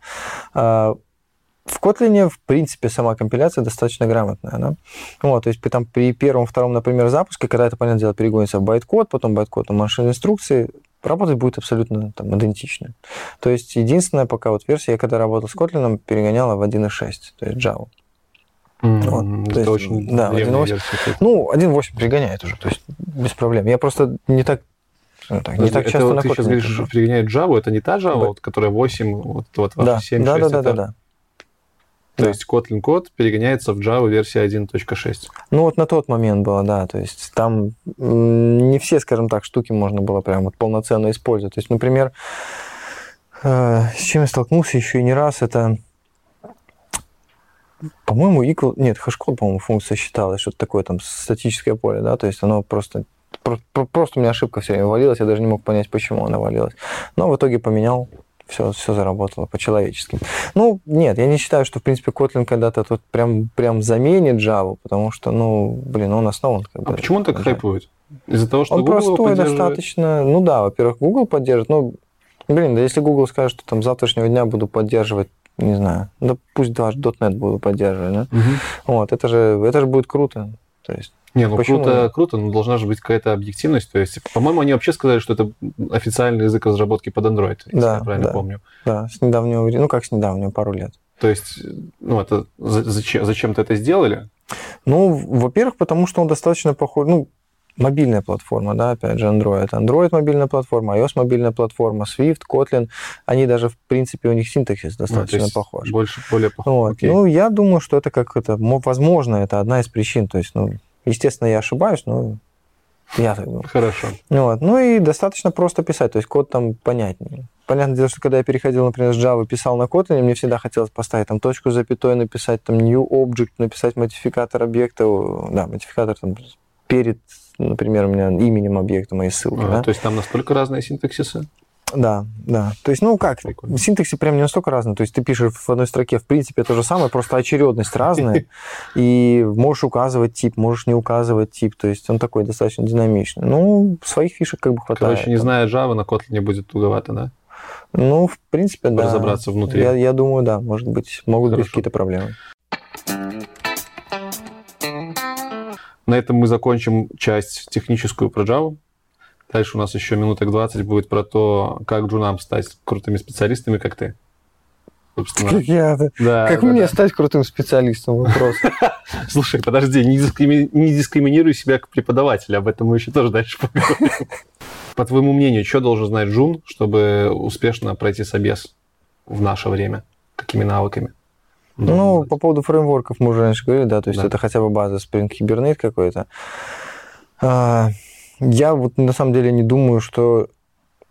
В Kotlin, в принципе, сама компиляция достаточно грамотная. Да? Вот, то есть при, там, при первом, втором, например, запуске, когда это, понятное дело, перегонится в байткод, потом байткод на машинной инструкции, работать будет абсолютно там, идентично. То есть единственная пока вот версия, я когда работал с Kotlin, перегоняла в 1.6, то есть Java. Вот, М, то Это есть, очень да, древняя 1.8. версия. Ну, 1.8 перегоняет уже, то есть без проблем. Я просто не так, скажем так, не Подожди, так это часто вот на ты сейчас Kotlin говоришь, что перегоняет Java, это не та Java, Да. вот, которая 8, вот, вот Да, 7, да, 6, да, да, это- да, да. То Да. есть Kotlin код перегоняется в Java версии 1.6. Ну, вот на тот момент было, да. То есть там не все, скажем так, штуки можно было прям вот полноценно использовать. То есть, например, э, с чем я столкнулся еще и не раз, это по-моему, equal... Нет, хэшкод, по-моему, функция считалась, что-то такое там статическое поле, да, то есть оно просто про- про- просто у меня ошибка все время валилась, я даже не мог понять, почему она валилась. Но в итоге поменял, все, все заработало по-человечески. Ну, нет, я не считаю, что, в принципе, Kotlin когда-то тут прям, прям заменит Java, потому что, ну, блин, он основан как А почему он так хайпует? Из-за того, что Он Google простой достаточно. Ну да, во-первых, Google поддержит. Ну, блин, да если Google скажет, что там с завтрашнего дня буду поддерживать, не знаю, да пусть даже .NET буду поддерживать, да? Мгм. Вот, это же, это же будет круто. То есть, Не, ну Почему круто, круто, но должна же быть какая-то объективность. То есть, по-моему, они вообще сказали, что это официальный язык разработки под Android, если Да, я правильно да. помню. да, с недавнего времени, ну как с недавнего, пару лет. То есть, ну, это за- зачем, зачем-то это сделали? Ну, во-первых, потому что он достаточно похож, ну, мобильная платформа, да, опять же, Android. Android мобильная платформа, iOS мобильная платформа, Swift, Kotlin, они даже, в принципе, у них синтаксис Ну, то достаточно есть похож. Больше, более похож. Вот. Ну, я думаю, что это как это, мо- возможно, это одна из причин. То есть, ну, естественно, я ошибаюсь, но я так думаю. Хорошо. Вот. Ну и достаточно просто писать, то есть код там понятнее. Понятное дело, что когда я переходил, например, с Java, писал на Kotlin, мне всегда хотелось поставить там точку с запятой, написать там new object, написать модификатор объекта, да, модификатор там перед, например, у меня именем объекта моей ссылки, А, да? То есть там настолько разные синтаксисы? Да, да. То есть, ну как, Прикольно. синтаксы прям не настолько разные. То есть ты пишешь в одной строке, в принципе, то же самое, просто очередность разная. *laughs* И можешь указывать тип, можешь не указывать тип. То есть он такой достаточно динамичный. Ну, своих фишек как бы хватает. Короче, не зная Java, на Kotlin будет туговато, да? Ну, в принципе, да. Разобраться внутри. Я, я думаю, да, может быть, могут быть Хорошо. какие-то проблемы. На этом мы закончим часть техническую про Java. Дальше у нас еще минуток 20 будет про то, как джунам стать крутыми специалистами, как ты. Собственно, Как я, да. Как да, мне да. стать крутым специалистом? Вопрос. *laughs* Слушай, подожди, не, дискрими- не дискриминируй себя как преподавателя, об этом мы еще тоже дальше поговорим. *laughs* По твоему мнению, что должен знать Джун, чтобы успешно пройти собес в наше время? Какими навыками? Ну, по поводу фреймворков мы уже раньше говорили, да, то есть Да. это хотя бы база Spring Hibernate какой-то. Я вот на самом деле не думаю, что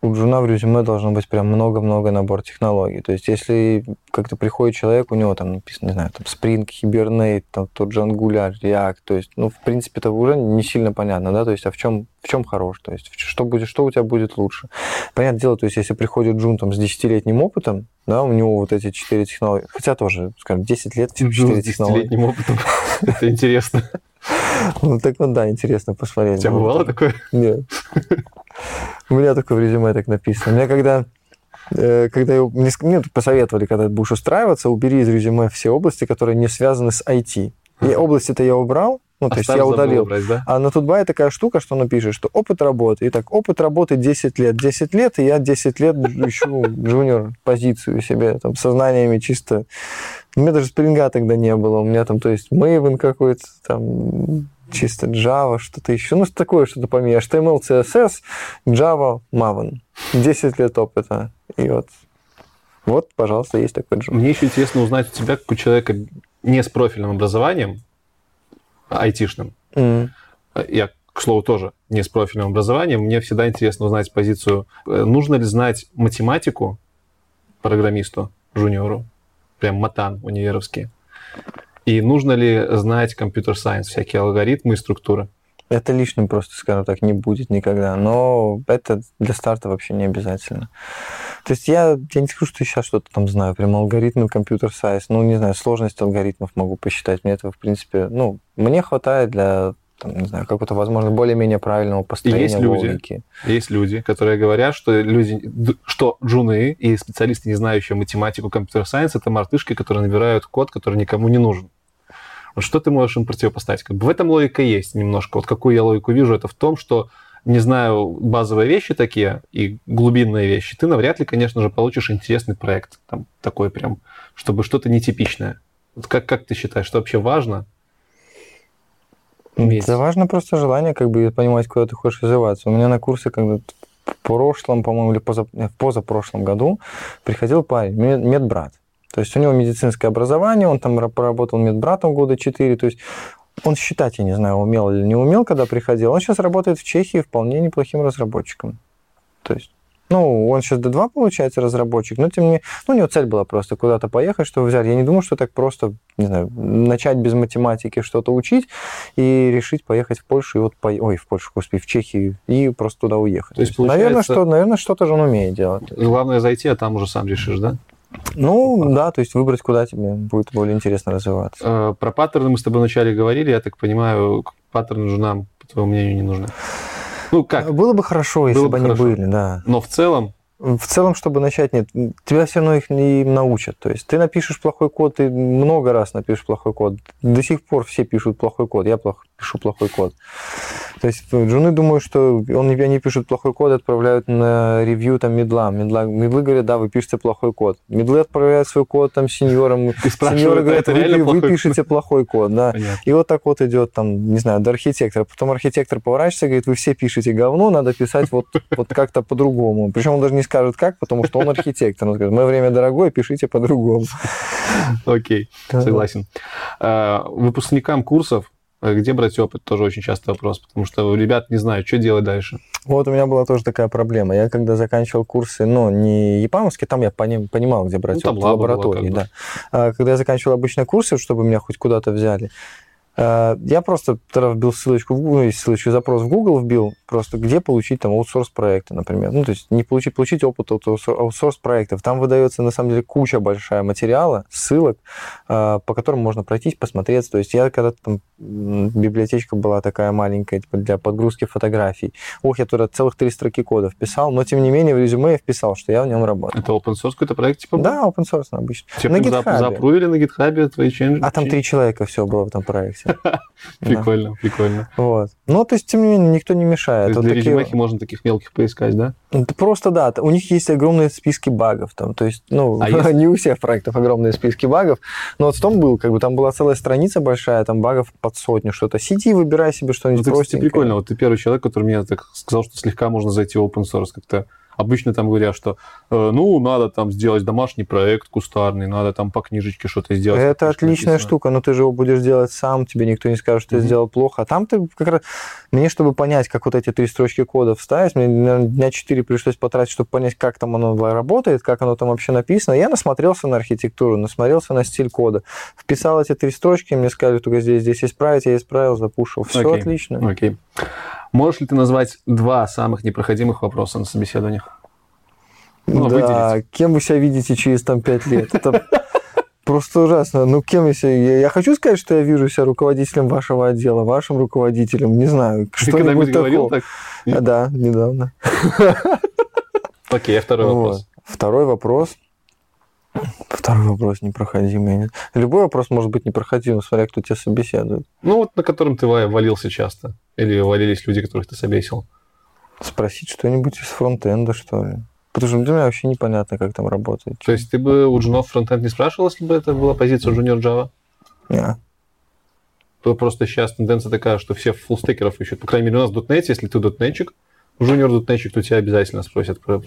у Джуна в резюме должно быть прям много-много набор технологий. То есть если как-то приходит человек, у него там написано, не знаю, там Spring, Hibernate, там тот же Angular, React, то есть, ну, в принципе, это уже не сильно понятно, да, то есть, а в чем, в чем хорош, то есть, что, будет, что у тебя будет лучше. Понятное дело, то есть, если приходит Джун там с 10-летним опытом, да, у него вот эти четыре технологии, хотя тоже, скажем, 10 лет, Джун четыре с технологии. 10-летним опытом. *laughs* Это интересно. Ну, так вот, да, интересно посмотреть. У тебя Ну, бывало такое? Нет. У меня только в резюме так написано. Мне когда э, когда я- мне, мне посоветовали, когда будешь устраиваться, убери из резюме все области, которые не связаны с IT. И области-то я убрал, ну, то есть я удалил. убрать, да? А на Тутбае такая штука, что он пишет, что опыт работы. Итак, опыт работы 10 лет. 10 лет, и я 10 лет *laughs* ищу джуниор позицию себе, там, со знаниями чисто... У меня даже спринга тогда не было. У меня там, то есть, Maven какой-то, там, чисто Java, что-то еще. Ну, такое что-то помимо. HTML, CSS, Java, Maven. 10 лет опыта. И вот, вот, пожалуйста, есть такой джун. Мне еще интересно узнать у тебя, как у человека не с профильным образованием, а айтишным, М. я, к слову, тоже не с профильным образованием, мне всегда интересно узнать позицию, э, нужно ли знать математику программисту, жуниору, прям матан универовский, и нужно ли знать компьютер-сайенс, всякие алгоритмы и структуры. Это лишним просто, скажем так, не будет никогда. Но это для старта вообще не обязательно. То есть я, я не скажу, что сейчас что-то там знаю, прям алгоритмы, компьютер сайз. Ну, не знаю, сложность алгоритмов могу посчитать. Мне этого, в принципе, ну, мне хватает для, там, не знаю, какого-то, возможно, более-менее правильного построения есть люди, логики. Есть люди, которые говорят, что люди, что джуны и специалисты, не знающие математику, компьютер-сайенс, это мартышки, которые набирают код, который никому не нужен. Вот что ты можешь им противопоставить? Как бы в этом логика есть немножко. Вот какую я логику вижу, это в том, что не знаю, базовые вещи такие и глубинные вещи, ты навряд ли, конечно же, получишь интересный проект. Там такой прям, чтобы что-то нетипичное. Вот как, как ты считаешь, что вообще важно? Иметь? Это важно просто желание, как бы, понимать, куда ты хочешь развиваться. У меня на курсе, когда в прошлом, по-моему, или поза, э, позапрошлом году приходил парень, мед- медбрат. То есть у него медицинское образование, он там ра- поработал медбратом года 4, то есть он считать, я не знаю, умел или не умел, когда приходил. Он сейчас работает в Чехии вполне неплохим разработчиком. То есть Ну, он сейчас D2, получается, разработчик, но тем не менее, ну, у него цель была просто куда-то поехать, чтобы взять. Я не думаю, что так просто, не знаю, начать без математики что-то учить и решить поехать в Польшу, и вот, по... ой, в Польшу, господи, в Чехию, и просто туда уехать. То есть, наверное, получается- что, наверное, что-то же он умеет делать. Главное зайти, а там уже сам решишь, да? Ну, да, то есть выбрать, куда тебе будет более интересно развиваться. Э, Про паттерны мы с тобой вначале говорили, я так понимаю, паттерны же нам, по твоему мнению, не нужны. Ну как, Было бы хорошо, если Было бы они хорошо. были, да. но в целом, В целом, чтобы начать, нет, тебя все равно их не научат. То есть ты напишешь плохой код, ты много раз напишешь плохой код. До сих пор все пишут плохой код, я плох- пишу плохой код. То есть э, джуны думают, что он, они пишут плохой код, отправляют на ревью там медла. медла. Медлы говорят, да, вы пишете плохой код. Медлы отправляют свой код там сеньорам. *laughs* Сеньоры а говорят, вы, вы плохой код?» пишете плохой код, да. понятно. И вот так вот идет там, не знаю, до архитектора. Потом архитектор поворачивается и говорит, вы все пишете говно, надо писать вот, вот как-то по-другому. Причем он даже не скажет как, потому что он архитектор. Он скажет, мое время дорогое, пишите по-другому. Окей, согласен. Э, Выпускникам курсов, э, где брать опыт, тоже очень частый вопрос, потому что ребят не знают, что делать дальше. Вот у меня была тоже такая проблема. Я когда заканчивал курсы, ну, не епамовские, там я пони- понимал, где брать Ну, опыт, в лаборатории, да. А когда я заканчивал обычные курсы, чтобы меня хоть куда-то взяли, я просто тогда вбил ссылочку, в Google, ну, ссылочку, запрос в Google вбил, просто где получить там аутсорс проекты, например. Ну, то есть не получить, получить опыт от аутсорс проектов. Там выдается, на самом деле, куча большая материала, ссылок, э, по которым можно пройтись, посмотреть. То есть я когда-то там, библиотечка была такая маленькая, типа, для подгрузки фотографий. Ох, я туда целых три строки кода вписал, но тем не менее в резюме я вписал, что я в нем работаю. Это open source какой-то проект, типа? Да, open source обычно. Типа на GitHub. запрувили на гитхабе твои ченджи? А там три человека все было в этом проекте. *laughs* Прикольно, прикольно. Вот. Ну, то есть, тем не менее, никто не мешает. для резюмехи можно таких мелких поискать, да? Просто да, у них есть огромные списки багов. Там, то есть, ну, А *laughs* не у всех проектов огромные списки багов, но вот в том был, как бы там была целая страница большая, там багов под сотню что-то. Сиди, выбирай себе Ну, что-нибудь кстати, простенькое. прикольно. Вот ты первый человек, который мне так сказал, что слегка можно зайти в open source. Как-то обычно там говорят, что э, ну, надо там сделать домашний проект кустарный, надо там по книжечке что-то сделать. Это отличная написано. штука, но ты же его будешь делать сам, тебе никто не скажет, что ты Мгм. сделал плохо. А там ты как раз... Мне, чтобы понять, как вот эти три строчки кода вставить, мне наверное, дня четыре пришлось потратить, чтобы понять, как там оно работает, как оно там вообще написано. Я насмотрелся на архитектуру, насмотрелся на стиль кода. Вписал эти три строчки, мне сказали, только здесь, здесь исправить, я исправил, запушил. Все Окей. отлично. Окей. Можешь ли ты назвать два самых непроходимых вопроса на собеседованиях? Ну, да, кем вы себя видите через там пять лет? Это просто ужасно. Ну, кем я себя... Я, я хочу сказать, что я вижу себя руководителем вашего отдела, вашим руководителем, не знаю, *laughs* что-нибудь говорил такого. так? А, Да, недавно. *laughs* Окей, а второй вопрос. Второй вопрос. Второй вопрос непроходимый. Любой вопрос может быть непроходимым, смотря кто тебя собеседует. Ну, вот на котором ты ва- валился часто. Или валились люди, которых ты собесил. Спросить что-нибудь из фронтенда, что ли. Потому что для меня вообще непонятно, как там работает. То есть ты бы у джунов фронтенд не спрашивал, если бы это была позиция junior Java? Не. То Просто сейчас тенденция такая, что все фуллстекеров ищут. По крайней мере, у нас в .NET, если ты дотнетчик, junior дотнетчик, то тебя обязательно спросят про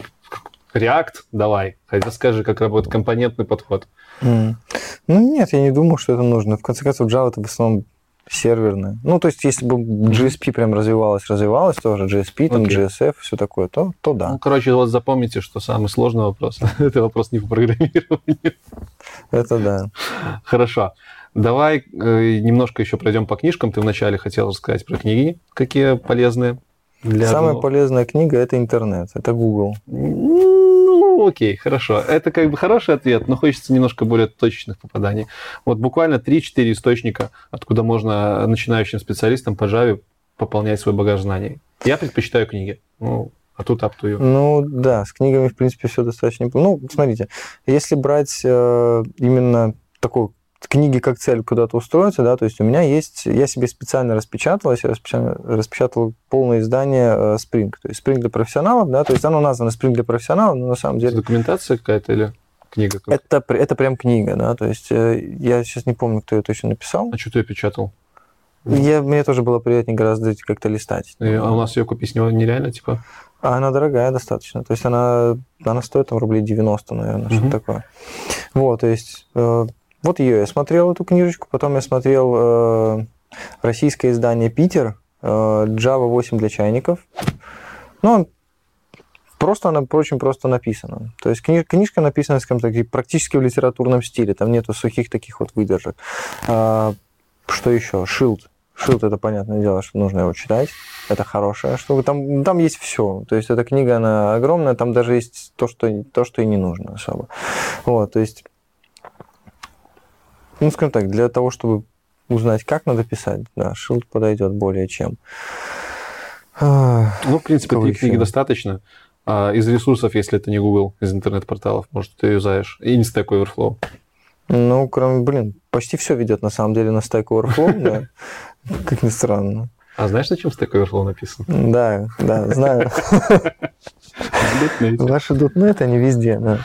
React, давай, хотя скажи, как работает компонентный подход. М. Ну нет, я не думаю, что это нужно. В конце концов, Java это в основном серверная. Ну, то есть, если бы GSP прям развивалась, развивалась тоже, GSP, там, Окей. GSF, все такое, то, то да. Ну, короче, вот запомните, что самый сложный вопрос. *laughs* это вопрос не по программированию. Это да. Хорошо. Давай э, немножко еще пройдем по книжкам. Ты вначале хотел рассказать про книги, какие полезные для Самая полезная книга это интернет, это Google. Окей, хорошо. Это как бы хороший ответ, но хочется немножко более точечных попаданий. Вот буквально 3-4 источника, откуда можно начинающим специалистам по Java пополнять свой багаж знаний. Я предпочитаю книги. Ну, а тут up to you. Ну да, с книгами, в принципе, все достаточно. Ну, смотрите, если брать э, именно такой книги как цель куда-то устроиться, да, то есть у меня есть, я себе специально распечатал, я себе распечатал, распечатал полное издание э, Spring, то есть Spring для профессионалов, да, то есть оно названо Spring для профессионалов, но на самом Это деле документация какая-то или книга? какая-то? это, это прям книга, да, то есть э, я сейчас не помню, кто ее точно написал. А что ты ее печатал? Я, мне тоже было приятнее гораздо как-то листать. И- А у нас ее купить не- нереально, типа? А она дорогая достаточно. То есть она, она стоит там рублей 90, наверное, что-то Мгм. такое. Вот, то есть э, вот ее я смотрел, эту книжечку. Потом я смотрел э, российское издание «Питер», э, Java 8 для чайников. Ну, просто она очень просто написана. То есть кни- книжка написана, скажем так, практически в литературном стиле, там нету сухих таких вот выдержек. А, что еще? Шилд. Шилд, это понятное дело, что нужно его читать. Это хорошая штука. Там, там есть все. То есть эта книга, она огромная, там даже есть то, что, то, что и не нужно особо. Вот, то есть, ну, скажем так, для того, чтобы узнать, как надо писать, да, Шилд подойдет более чем. А, Ну, в принципе, три книги достаточно. А из ресурсов, если это не Google, из интернет-порталов, может, ты юзаешь. И не Stack Overflow. Ну, кроме, блин, почти все ведет на самом деле на Stack Overflow, *laughs* да. Как ни странно. А знаешь, на чем Stack Overflow написан? Да, да, знаю. *laughs* Ваши дотнет, они везде, да.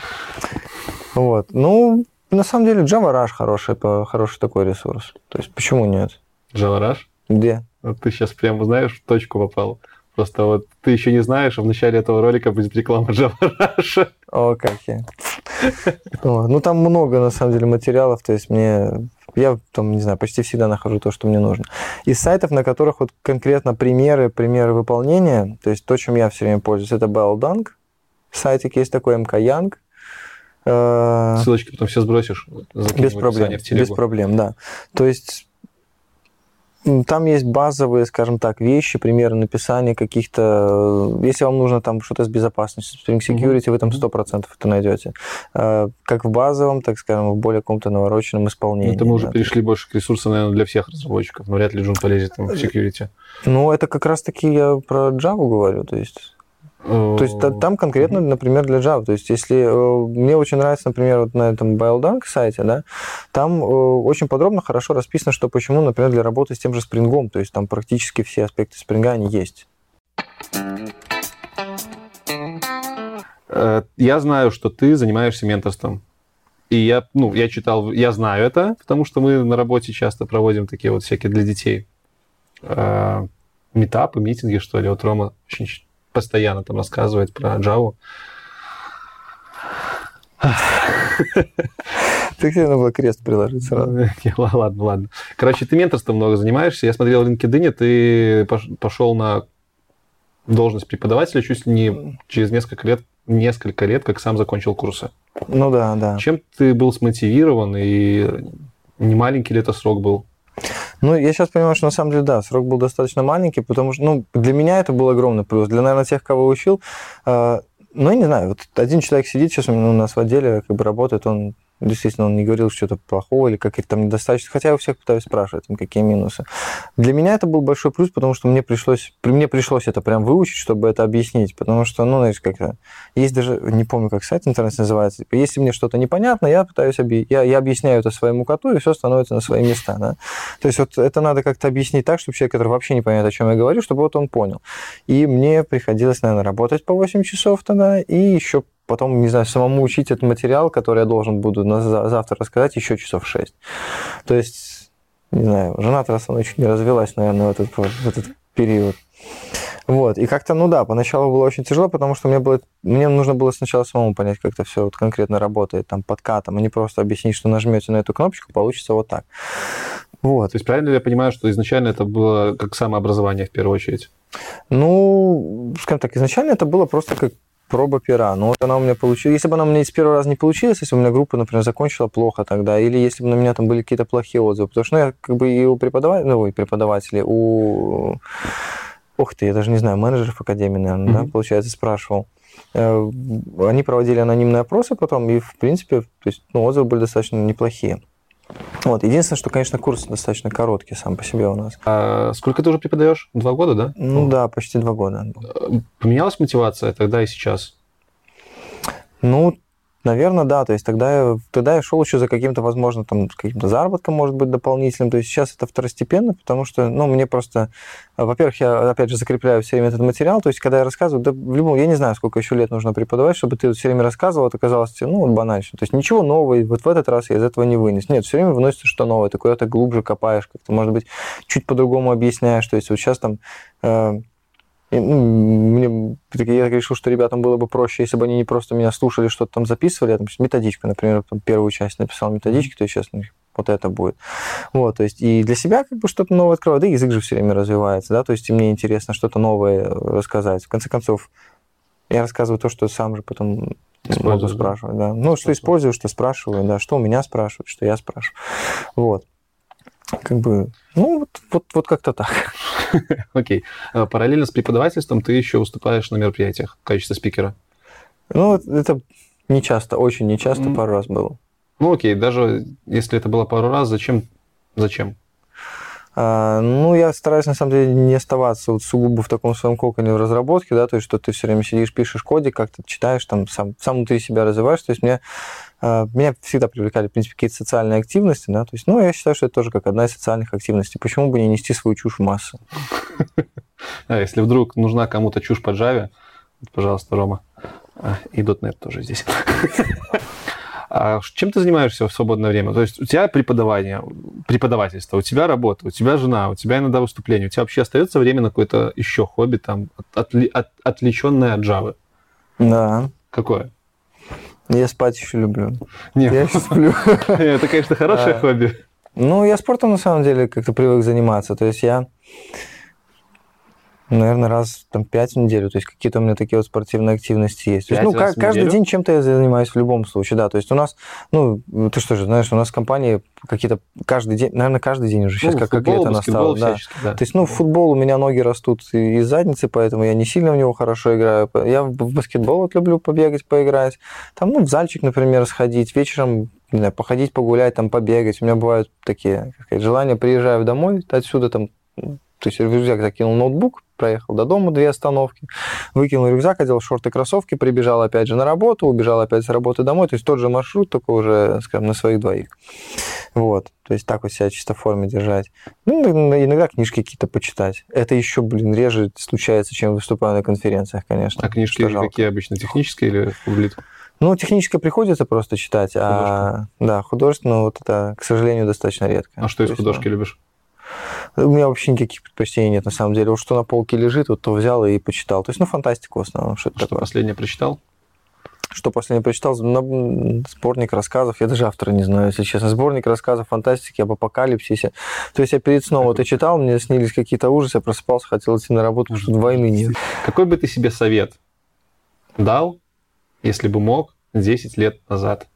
Вот. Ну, на самом деле Java Rush хороший, хороший такой ресурс. То есть почему нет? Java Rush? Где? Вот ты сейчас прямо, знаешь, в точку попал. Просто вот ты еще не знаешь, а в начале этого ролика будет реклама Java Rush. О, как я. Ну, там много, на самом деле, материалов. То есть мне... Я там, не знаю, почти всегда нахожу то, что мне нужно. Из сайтов, на которых вот конкретно примеры, примеры выполнения, то есть то, чем я все время пользуюсь, это Belldank. Сайтик есть такой, MK Young. Ссылочки потом все сбросишь. Без проблем, без проблем, да. То есть там есть базовые, скажем так, вещи, примеры написания каких-то... э, Если вам нужно там что-то с безопасностью, Spring Security, вы там 100% это найдете. Э, Как в базовом, так скажем, в более каком-то навороченном исполнении. Это мы уже да. перешли больше к ресурсам, наверное, для всех разработчиков. Но вряд ли Джун полезет там в security. Ну, это как раз-таки я про Java говорю, то есть... То есть та- там конкретно, например, для Java. То есть если э, мне очень нравится, например, вот на этом BioDunk сайте, да, там э, очень подробно, хорошо расписано, что почему, например, для работы с тем же Spring. То есть там практически все аспекты Spring они есть. Э, Я знаю, что ты занимаешься менторством. И я, ну, я читал, я знаю это, потому что мы на работе часто проводим такие вот всякие для детей метапы, митинги, что ли. Вот Рома очень постоянно там рассказывает про Java. Ты где надо было крест приложить сразу. *laughs* Ладно, ладно. Короче, ты менторством много занимаешься. Я смотрел в LinkedIn, ты пош- пошел на должность преподавателя чуть ли не через несколько лет, несколько лет, как сам закончил курсы. Ну да, да. Чем ты был смотивирован и не маленький ли это срок был? Ну, я сейчас понимаю, что на самом деле, да, срок был достаточно маленький, потому что, ну, для меня это был огромный плюс. Для, наверное, тех, кого учил, э, ну, я не знаю, вот один человек сидит сейчас у меня- у нас в отделе, как бы работает, он действительно он не говорил что-то плохого или какие-то там недостаточно, хотя я у всех пытаюсь спрашивать, какие минусы. Для меня это был большой плюс, потому что мне пришлось, при- мне пришлось это прям выучить, чтобы это объяснить, потому что, ну, знаешь, как-то, есть даже, не помню, как сайт интернет называется, если мне что-то непонятно, я пытаюсь, объ... я, я объясняю это своему коту, и все становится на свои места, да. То есть вот это надо как-то объяснить так, чтобы человек, который вообще не понимает, о чем я говорю, чтобы вот он понял. И мне приходилось, наверное, работать по 8 часов тогда, и еще потом, не знаю, самому учить этот материал, который я должен буду на за- завтра рассказать, еще часов 6. То есть, не знаю, жена тогда со мной чуть не развелась, наверное, в этот, в этот период. Вот, и как-то, ну да, поначалу было очень тяжело, потому что мне, было, мне нужно было сначала самому понять, как это все вот конкретно работает, там, подкатом, а не просто объяснить, что нажмете на эту кнопочку, получится вот так. Вот. То есть правильно ли я понимаю, что изначально это было как самообразование в первую очередь? Ну, скажем так, изначально это было просто как проба пера. Но вот она у меня получилась. Если бы она у меня с первого раза не получилась, если бы у меня группа, например, закончила плохо тогда, или если бы на меня там были какие-то плохие отзывы, потому что ну, я как бы и у преподавателей, ну, и преподавателей, у... Ух ты, я даже не знаю, менеджеров академии, наверное, да, Мгм. получается, спрашивал. Э, Они проводили анонимные опросы потом, и, в принципе, то есть, ну, отзывы были достаточно неплохие. Вот. Единственное, что, конечно, курс достаточно короткий сам по себе у нас. А сколько ты уже преподаешь? Два года, да? Ну да, почти два года. Э, Поменялась мотивация тогда и сейчас? Ну, наверное, да. То есть тогда я, тогда я шел еще за каким-то, возможно, там, каким-то заработком, может быть, дополнительным. То есть сейчас это второстепенно, потому что, ну, мне просто... а, Во-первых, я, опять же, закрепляю все время этот материал. То есть когда я рассказываю, да, в любом... Я не знаю, сколько еще лет нужно преподавать, чтобы ты вот все время рассказывал, это казалось тебе, ну, банально. То есть ничего нового, вот в этот раз я из этого не вынес. Нет, все время выносится что новое. Ты куда-то глубже копаешь, как-то, может быть, чуть по-другому объясняешь. То есть вот сейчас там... э, и, ну, мне, я решил, что ребятам было бы проще, если бы они не просто меня слушали, что-то там записывали, я там методичку, например, там первую часть написал методички, то есть сейчас ну, вот это будет. Вот, то есть и для себя как бы что-то новое открываю, да и язык же все время развивается, да, то есть и мне интересно что-то новое рассказать. В конце концов, Я рассказываю то, что сам же потом могу Используешь, да? спрашивать. Да. Ну, что использую, что спрашиваю, да, что у меня спрашивают, что я спрашиваю. Вот. Как бы, ну, вот, вот, вот как-то так. *laughs* Окей. А Параллельно с преподавательством ты еще выступаешь на мероприятиях в качестве спикера. Ну, это не часто, очень не часто, Мгм. пару раз было. Ну окей, даже если это было пару раз, зачем? Зачем? А, ну, я стараюсь, на самом деле, не оставаться вот сугубо в таком своем коконе в разработке, да, то есть, что ты все время сидишь, пишешь кодик, как-то читаешь, там, сам, сам внутри себя развиваешь, то есть, мне, а, меня всегда привлекали, в принципе, какие-то социальные активности, да, то есть, ну, я считаю, что это тоже как одна из социальных активностей. Почему бы не нести свою чушь в массы? *laughs* А если вдруг нужна кому-то чушь по Java, пожалуйста, Рома. И .NET тоже здесь. *laughs* А чем ты занимаешься в свободное время? То есть у тебя преподавание, преподавательство, у тебя работа, у тебя жена, у тебя иногда выступление. У тебя вообще остается время на какое-то еще хобби, там, от- отли- от- отвлеченное от Java? Да, Какое? я спать еще люблю. Нет, Я еще сплю. *laughs* это, конечно, хорошее хобби. Ну, я спортом на самом деле как-то привык заниматься. То есть я, наверное, раз там пять в неделю. То есть какие-то у меня такие вот спортивные активности есть. То есть, ну, в каждый неделю? день чем-то я занимаюсь в любом случае, да. То есть у нас, ну, ты что же, знаешь, у нас в компании какие-то каждый день, наверное, каждый день уже сейчас Ну, как, как футбол, лето баскетбол настало. Да. да. То есть, ну, в футбол у меня ноги растут из задницы, поэтому я не сильно в него хорошо играю. Я в баскетбол вот люблю побегать, поиграть. Там, ну, в зальчик, например, сходить, вечером, не знаю, походить, погулять, там, побегать. У меня бывают такие, как сказать, желания. Приезжаю домой, отсюда там, то есть в рюкзак закинул ноутбук, проехал до дома, две остановки, выкинул рюкзак, одел шорты, кроссовки, прибежал опять же на работу, убежал опять с работы домой. То есть тот же маршрут, только уже, скажем, на своих двоих. Вот. То есть так вот себя чисто в форме держать. Ну, ин- иногда книжки какие-то почитать. Это еще, блин, реже случается, чем выступаю на конференциях, конечно. А книжки какие обычно? Технические или фублит? Ну, техническое приходится просто читать, а да, художественно вот это, к сожалению, достаточно редко. А что из есть, художки любишь? У меня вообще никаких предпочтений нет, на самом деле. Вот что на полке лежит, вот то взял и почитал. То есть, ну, фантастику в основном, что-то Что такое. последнее прочитал? Что последнее прочитал? Сборник рассказов. Я даже автора не знаю, если честно. Сборник рассказов фантастики об апокалипсисе. То есть я перед сном вот и читал, мне снились какие-то ужасы, я просыпался, хотел идти на работу, потому что войны нет. Какой бы ты себе совет дал, если бы мог, 10 лет назад?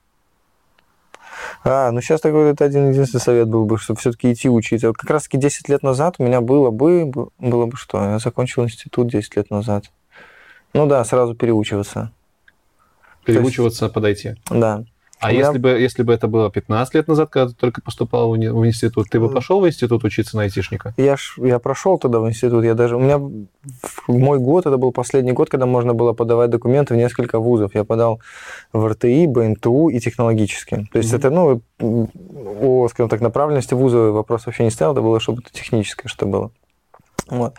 А, ну сейчас такой это один единственный совет был бы, чтобы все-таки идти учиться. Вот как раз-таки 10 лет назад у меня было бы, было бы что? Я закончил институт 10 лет назад. Ну да, сразу переучиваться. Переучиваться, подойти. Да. А меня- если бы, если бы это было 15 лет назад, когда ты только поступал в, уни- в институт, ты бы пошел в институт учиться на айтишника? Я, ж, я прошел тогда в институт, я даже... У меня мой год, это был последний год, когда можно было подавать документы в несколько вузов. Я подал в РТИ, БНТУ и технологические. То есть Мгм. это, ну, о, скажем так, направленности вуза вопрос вообще не стоял, это было, чтобы это техническое что было. Вот.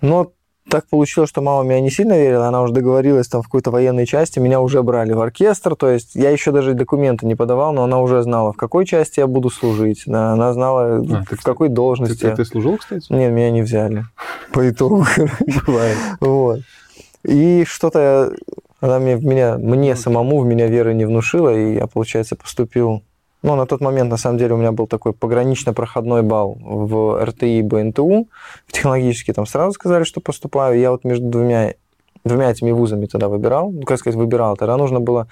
Но так получилось, что мама меня не сильно верила, она уже договорилась там в какой-то военной части, меня уже брали в оркестр, то есть я еще даже документы не подавал, но она уже знала, в какой части я буду служить, да, она знала, А, ты, в какой Ты, должности. ты- ты служил, кстати? Нет, меня не взяли. *laughs* По итогу. Бывает. Вот. И что-то она мне, меня, мне самому в меня веры не внушила, и я, получается, поступил... Ну, на тот момент, на самом деле, у меня был такой погранично-проходной балл в РТИ БНТУ. В технологический там сразу сказали, что поступаю. Я вот между двумя двумя этими вузами тогда выбирал. Ну, как сказать, выбирал. Тогда нужно было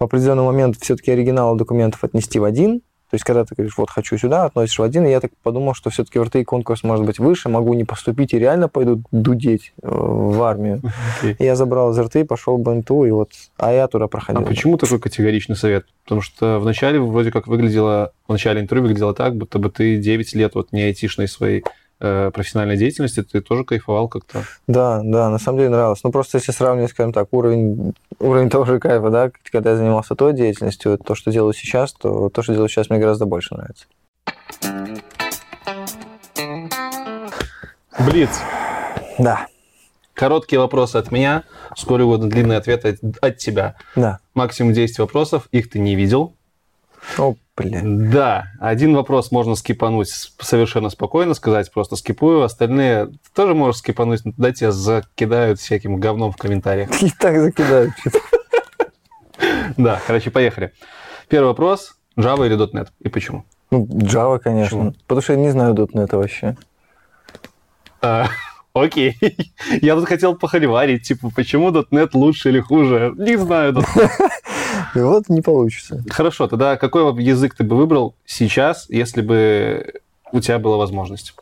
в определенный момент все-таки оригиналы документов отнести в один. То есть, когда ты говоришь, вот, хочу сюда, относишь в один, и я так подумал, что все-таки в РТИ конкурс может быть выше, могу не поступить и реально пойду дудеть э, в армию. *laughs* И я забрал из РТИ, пошел в БНТУ, и вот, а я туда А проходил. почему такой категоричный совет? Потому что вначале вроде как выглядело, в начале интервью выглядело так, будто бы ты 9 лет вот не айтишной своей профессиональной деятельности, ты тоже кайфовал как-то. Да, да, на самом деле нравилось. Ну, просто если сравнивать, скажем так, уровень, уровень *laughs* того же кайфа, да, когда я занимался той деятельностью, то, что делаю сейчас, то то, что делаю сейчас, мне гораздо больше нравится. Блиц. Да, Короткие вопросы от меня, сколь угодно длинные ответы от, тебя. да. Максимум 10 вопросов, их ты не видел. О, блин. Да, один вопрос можно скипануть совершенно спокойно, сказать просто скипую, остальные ты тоже можешь скипануть, но тогда тебя закидают всяким говном в комментариях. *laughs* И так закидают. Да, короче, поехали. Первый вопрос. Java или .NET? И почему? Ну, Java, конечно. Почему? Потому что я не знаю .NET вообще. А, *laughs* Окей. Я тут хотел похоливарить, типа, почему .NET лучше или хуже? Не знаю. тут. *laughs* И вот не получится. Хорошо, тогда какой язык ты бы выбрал сейчас, если бы у тебя была возможность?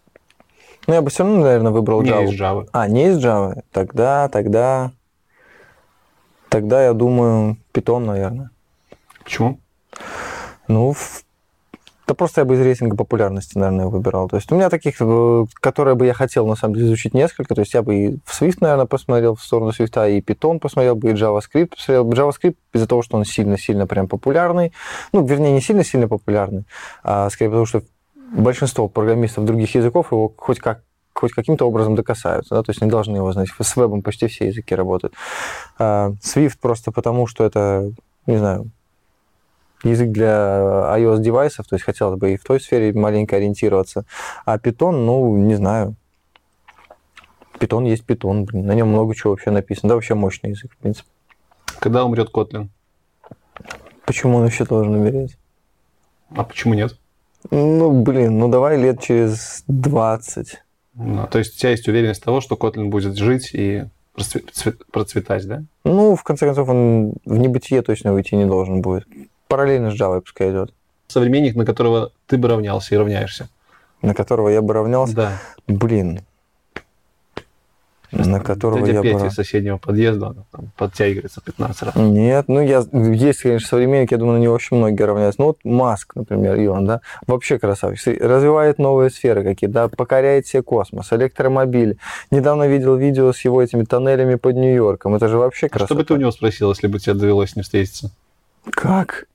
Ну, я бы все равно, наверное, выбрал Не Java. из Java. А, не из Java. Тогда, тогда... Тогда, я думаю, Python, наверное. Почему? Ну, в- да просто я бы из рейтинга популярности, наверное, выбирал. То есть у меня таких, э, которые бы я хотел, на самом деле, изучить несколько. То есть я бы и в Swift, наверное, посмотрел в сторону Swift, и Python посмотрел бы, и JavaScript посмотрел. JavaScript из-за того, что он сильно-сильно прям популярный. Ну, вернее, не сильно-сильно популярный, а скорее потому, что большинство программистов других языков его хоть как хоть каким-то образом докасаются, да, то есть не должны его знать. С вебом почти все языки работают. А Swift просто потому, что это, не знаю, язык для iOS-девайсов, то есть хотелось бы и в той сфере маленько ориентироваться. А Python, ну, не знаю. Python есть Python, блин, на нем много чего вообще написано. Да, вообще мощный язык, в принципе. Когда умрет Kotlin? Почему он вообще должен умереть? А почему нет? Ну, блин, ну давай лет через 20. Ну, то есть у тебя есть уверенность того, что Kotlin будет жить и процве- цве- процветать, да? Ну, в конце концов, он в небытие точно уйти не должен будет. Параллельно с Java пускай идет, Современник, на которого ты бы равнялся и равняешься. на которого я бы равнялся. Да. Блин. На которого я бы... Петя рав- из соседнего подъезда, там подтягивается 15 раз. Нет, ну я есть, конечно, современники, я думаю, на него очень многие равняются. Ну вот Маск, например, Илон, да, вообще красавчик. Развивает новые сферы какие-то, да, покоряет себе космос, электромобиль. Недавно видел видео с его этими тоннелями под Нью-Йорком. Это же вообще А красота. что бы ты у него спросил, если бы тебе довелось с ним встретиться? Как?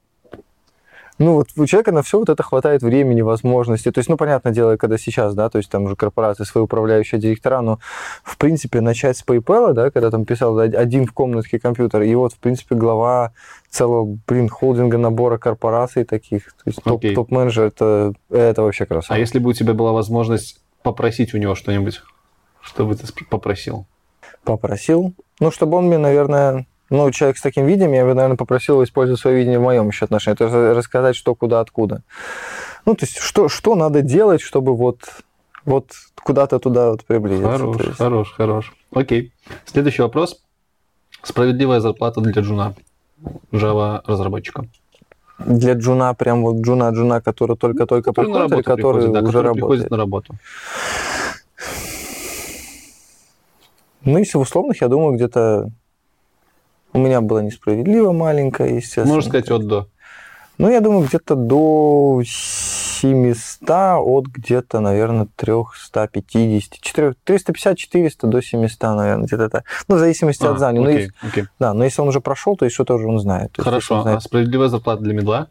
Ну, вот у человека на все вот это хватает времени, возможностей. То есть, ну, понятное дело, когда сейчас, да, то есть там уже корпорации, свои управляющие директора, но, в принципе, начать с PayPal, да, когда там писал од- один в комнатке компьютер, и вот, в принципе, глава целого, блин, холдинга набора корпораций таких, то есть топ- Окей. топ-менеджер, это, это вообще красота. А если бы у тебя была возможность попросить у него что-нибудь, что бы ты попросил? Попросил, ну, чтобы он мне, наверное, ну, человек с таким видением, я бы, наверное, попросил его использовать свое видение в моем еще отношении. То есть рассказать, что, куда, откуда. Ну, то есть, что, что надо делать, чтобы вот, вот куда-то туда вот приблизиться. Хорош, есть, хорош, хорош. Окей. Следующий вопрос. Справедливая зарплата для джуна, Java разработчика. Для джуна, прям вот джуна-джуна, который только-только Который на приходит, или работу который приходит, да, уже который работает. приходит на работу. Ну, если в условных, я думаю, где-то у меня было несправедливо маленькая, естественно. Можно сказать от до. Ну, я думаю, где-то до 700, от где-то, наверное, 350, 4 350-400 до 700, наверное, где-то так. Ну, в зависимости А, от знания. Окей, если- окей. да, но если он уже прошел, то что-то уже он знает. То Хорошо. он А знает справедливая зарплата для медла?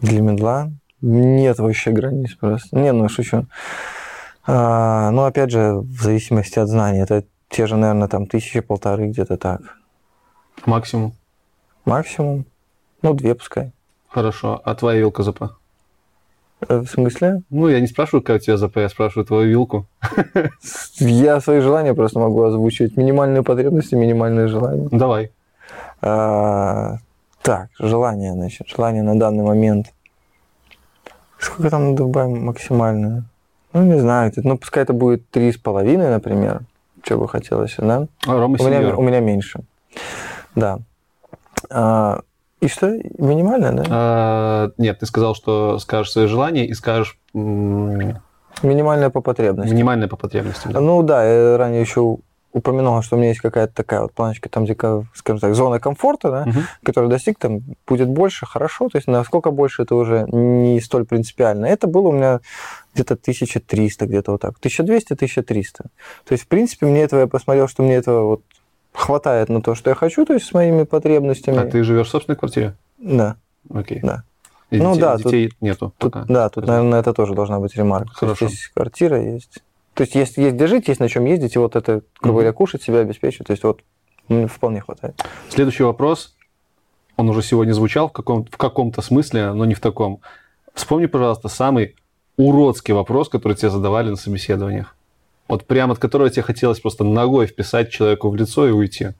для медла нет вообще границ просто. Не, ну, шучу. А, ну, опять же, в зависимости от знаний. Это те же, наверное, там тысячи-полторы где-то так. Максимум. Максимум. Ну, две пускай. Хорошо. А твоя вилка ЗП? Э, В смысле? Ну, я не спрашиваю, как у тебя ЗП, я спрашиваю твою вилку. Я свои желания просто могу озвучивать. Минимальные потребности, минимальные желания. Давай. А, так, желание, значит. Желание на данный момент. Сколько там добавим максимальное? Ну, не знаю. Ну, пускай это будет три с половиной, например. Что бы хотелось, да? А, Рома У меня, у меня меньше. Да. А, и что? Минимальное, да? А, Нет, ты сказал, что скажешь свои желания и скажешь Минимальное по потребности. минимальное по потребностям. да. Ну да, я ранее еще упоминал, что у меня есть какая-то такая вот планочка, там, где, ка- скажем так, зона комфорта, да, Мгм. который достиг, там будет больше, хорошо, то есть насколько больше, это уже не столь принципиально. Это было у меня где-то 1300, где-то вот так, 1200-1300. То есть, в принципе, мне этого, я посмотрел, что мне этого вот хватает на то, что я хочу, то есть с моими потребностями. А ты живешь в собственной квартире? Да, Окей. Да. И Ну детей, да, тут- детей нету тут, пока. да, тут, наверное, это тоже должна быть ремарка. То есть Хорошо. есть квартира, есть... То есть есть, есть где жить, есть на чем ездить, и вот это, грубо говоря, кушать, себя обеспечивать. То есть вот вполне хватает. Следующий вопрос. Он уже сегодня звучал в, каком, в каком-то смысле, но не в таком. Вспомни, пожалуйста, самый уродский вопрос, который тебе задавали на собеседованиях. Вот прямо от которого тебе хотелось просто ногой вписать человеку в лицо и уйти.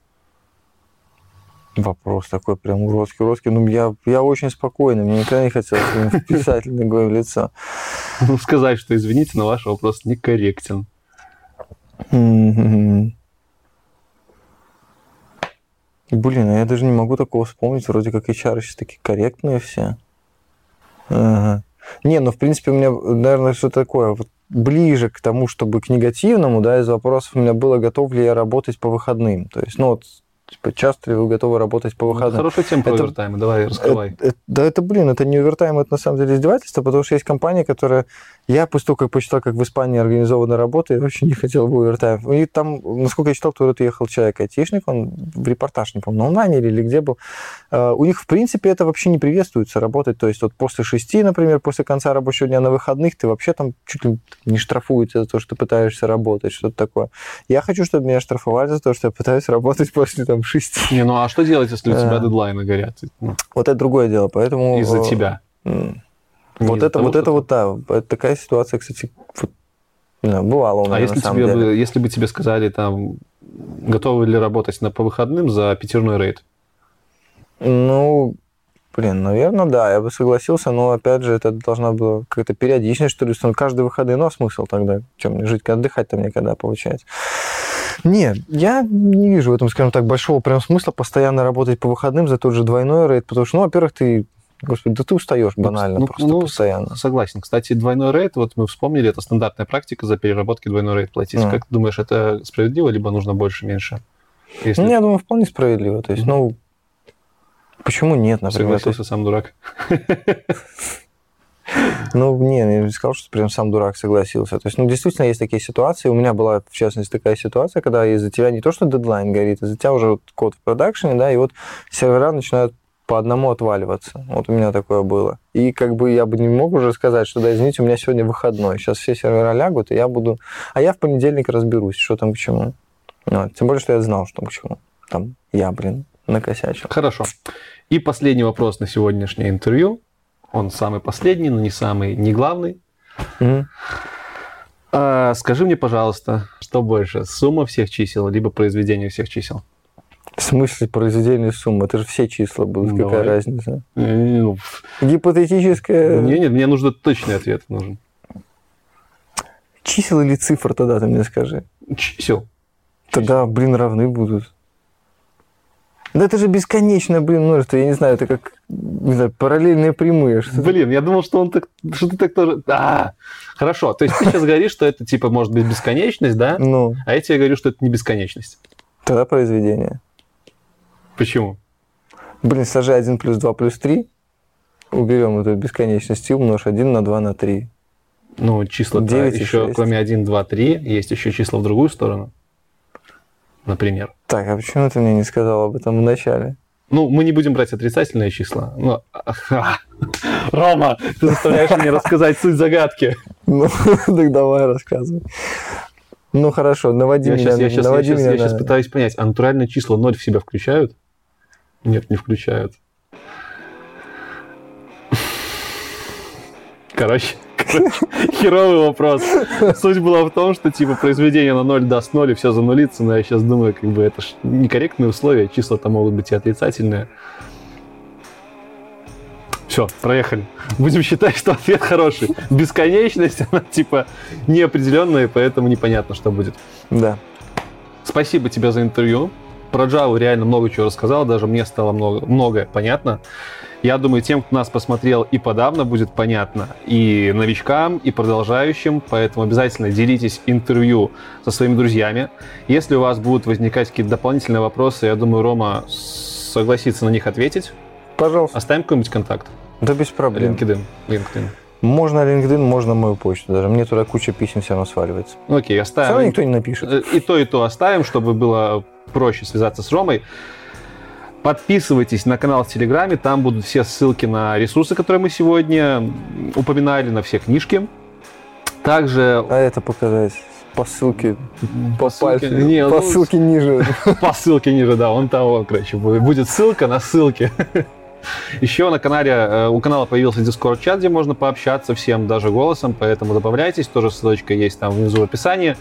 Вопрос такой прям уродский, уродский. Ну, я, я очень спокойный, мне никогда не хотелось вписать *laughs* ногой в лицо. Сказать, что извините, но ваш вопрос некорректен. Мгм. Блин, а я даже не могу такого вспомнить. Вроде как HR сейчас такие корректные все. Ага. Не, ну, в принципе, у меня, наверное, что такое, вот ближе к тому, чтобы к негативному, да, из вопросов у меня было, готов ли я работать по выходным. То есть, ну, вот, типа, часто ли вы готовы работать по выходным? Хорошая тема про Это- овертаймы, давай, раскрывай. Это- это- да это, блин, это не овертайм, это на самом деле издевательство, потому что есть компания, которая... Я после того, как почитал, как в Испании организована работа, я вообще не хотел бы овертайм. И там, насколько я читал, кто-то ехал человек, айтишник, он в репортаж, не помню, на онлайне или где был. Э, У них, в принципе, это вообще не приветствуется работать. То есть вот после шести, например, после конца рабочего дня на выходных, ты вообще там чуть ли не штрафуют за то, что ты пытаешься работать, что-то такое. Я хочу, чтобы меня штрафовали за то, что я пытаюсь работать *laughs* после там шести. Не, ну а что делать, если у тебя Э. дедлайны горят? Вот это другое дело, поэтому... Из-за э, тебя. Вот это, того, вот это вот, да, это такая ситуация, кстати, не знаю, бывала у меня А если, на самом тебе деле. бы, если бы тебе сказали, там, готовы ли работать на, по выходным за пятерной рейд? Ну, блин, наверное, да, я бы согласился, но, опять же, это должна была какая-то периодичность, что ли, что каждый выходные, ну, а смысл тогда? Чем мне жить, отдыхать-то мне когда получается? Нет, я не вижу в этом, скажем так, большого прям смысла постоянно работать по выходным за тот же двойной рейд, потому что, ну, во-первых, ты, господи, да ты устаешь банально Ну, просто ну, постоянно. Согласен. Кстати, двойной рейд, вот мы вспомнили, это стандартная практика за переработки двойной рейд платить. Ну. Как ты думаешь, это справедливо, либо нужно больше, меньше? Если Ну, я думаю, вполне справедливо. То есть, ну, почему нет, например? Есть, согласился сам дурак. *laughs* Ну, не, я не сказал, что прям сам дурак согласился. То есть, ну, действительно, есть такие ситуации. У меня была, в частности, такая ситуация, когда из-за тебя не то, что дедлайн горит, из-за тебя уже вот код в продакшене, да, и вот сервера начинают по одному отваливаться. Вот у меня такое было. И как бы я бы не мог уже сказать, что да, извините, у меня сегодня выходной. Сейчас все сервера лягут, и я буду... А я в понедельник разберусь, что там к чему. Вот. Тем более, что я знал, что там к чему. Там я, блин, накосячил. Хорошо. И последний вопрос на сегодняшнее интервью. Он самый последний, но не самый, не главный. Мгм. А, скажи мне, пожалуйста, что больше, сумма всех чисел, либо произведение всех чисел? В смысле произведение суммы? Это же все числа будут. Давай. Какая разница? Э, ну, пф, Гипотетическое... Не, нет, мне нужно точный ответ. Нужен. Чисел или цифр тогда ты мне скажи. Чисел. Тогда, блин, равны будут. Да это же бесконечное, блин, множество. Я не знаю, это как не знаю, параллельные прямые. Что Блин, я думал, что он так, что ты так тоже. А, хорошо. То есть ты сейчас говоришь, что это типа может быть бесконечность, да? Ну, А я тебе говорю, что это не бесконечность. тогда произведение. Почему? Блин, сложи 1 плюс 2 плюс 3. Уберем эту бесконечность и умножь 1 на 2 на 3. Ну, числа Девять и еще, шесть. кроме 1, 2, 3, есть еще числа в другую сторону. Например. Так, а почему ты мне не сказал об этом в начале? Ну, мы не будем брать отрицательные числа. Ну, а, Рома, ты заставляешь меня рассказать суть загадки. Ну, *laughs* так давай рассказывай. Ну хорошо, наводи Я меня, сейчас, я сейчас, я наводи сейчас, меня я сейчас пытаюсь понять, а натуральные числа 0 в себя включают? Нет, не включают. Короче, короче, *laughs* херовый вопрос. Суть была в том, что типа произведение на 0 даст 0 и все занулится, но я сейчас думаю, как бы это ж некорректные условия, числа-то могут быть и отрицательные. Все, проехали. Будем считать, что ответ хороший. Бесконечность, *laughs* она типа неопределенная, поэтому непонятно, что будет. Да. Спасибо тебе за интервью. Про Java реально много чего рассказал, даже мне стало много, многое понятно. Я думаю, тем, кто нас посмотрел и подавно, будет понятно и новичкам, и продолжающим, поэтому обязательно делитесь интервью со своими друзьями. Если у вас будут возникать какие-то дополнительные вопросы, я думаю, Рома согласится на них ответить. Пожалуйста. Оставим какой-нибудь контакт. Да без проблем. LinkedIn. LinkedIn. Можно LinkedIn, можно мою почту даже. Мне туда куча писем все равно сваливается. Окей, Все равно оставим. никто не напишет. Э, И то, и то оставим, чтобы было проще связаться с Ромой. Подписывайтесь на канал в Телеграме, там будут все ссылки на ресурсы, которые мы сегодня упоминали, на все книжки. Также А это показать по ссылке, по, ссылке- пальцу, не, по ну, ссылке ниже. *laughs* по ссылке ниже, да, он того, короче, будет ссылка на ссылке. *laughs* Еще на канале, э, у канала появился Discord-чат, где можно пообщаться всем, даже голосом, поэтому добавляйтесь, тоже ссылочка есть там внизу в описании.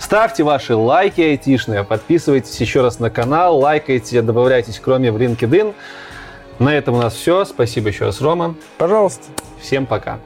Ставьте ваши лайки айтишные, подписывайтесь еще раз на канал, лайкайте, добавляйтесь к Роме в LinkedIn. На этом у нас все. Спасибо еще раз, Рома. Пожалуйста. Всем пока.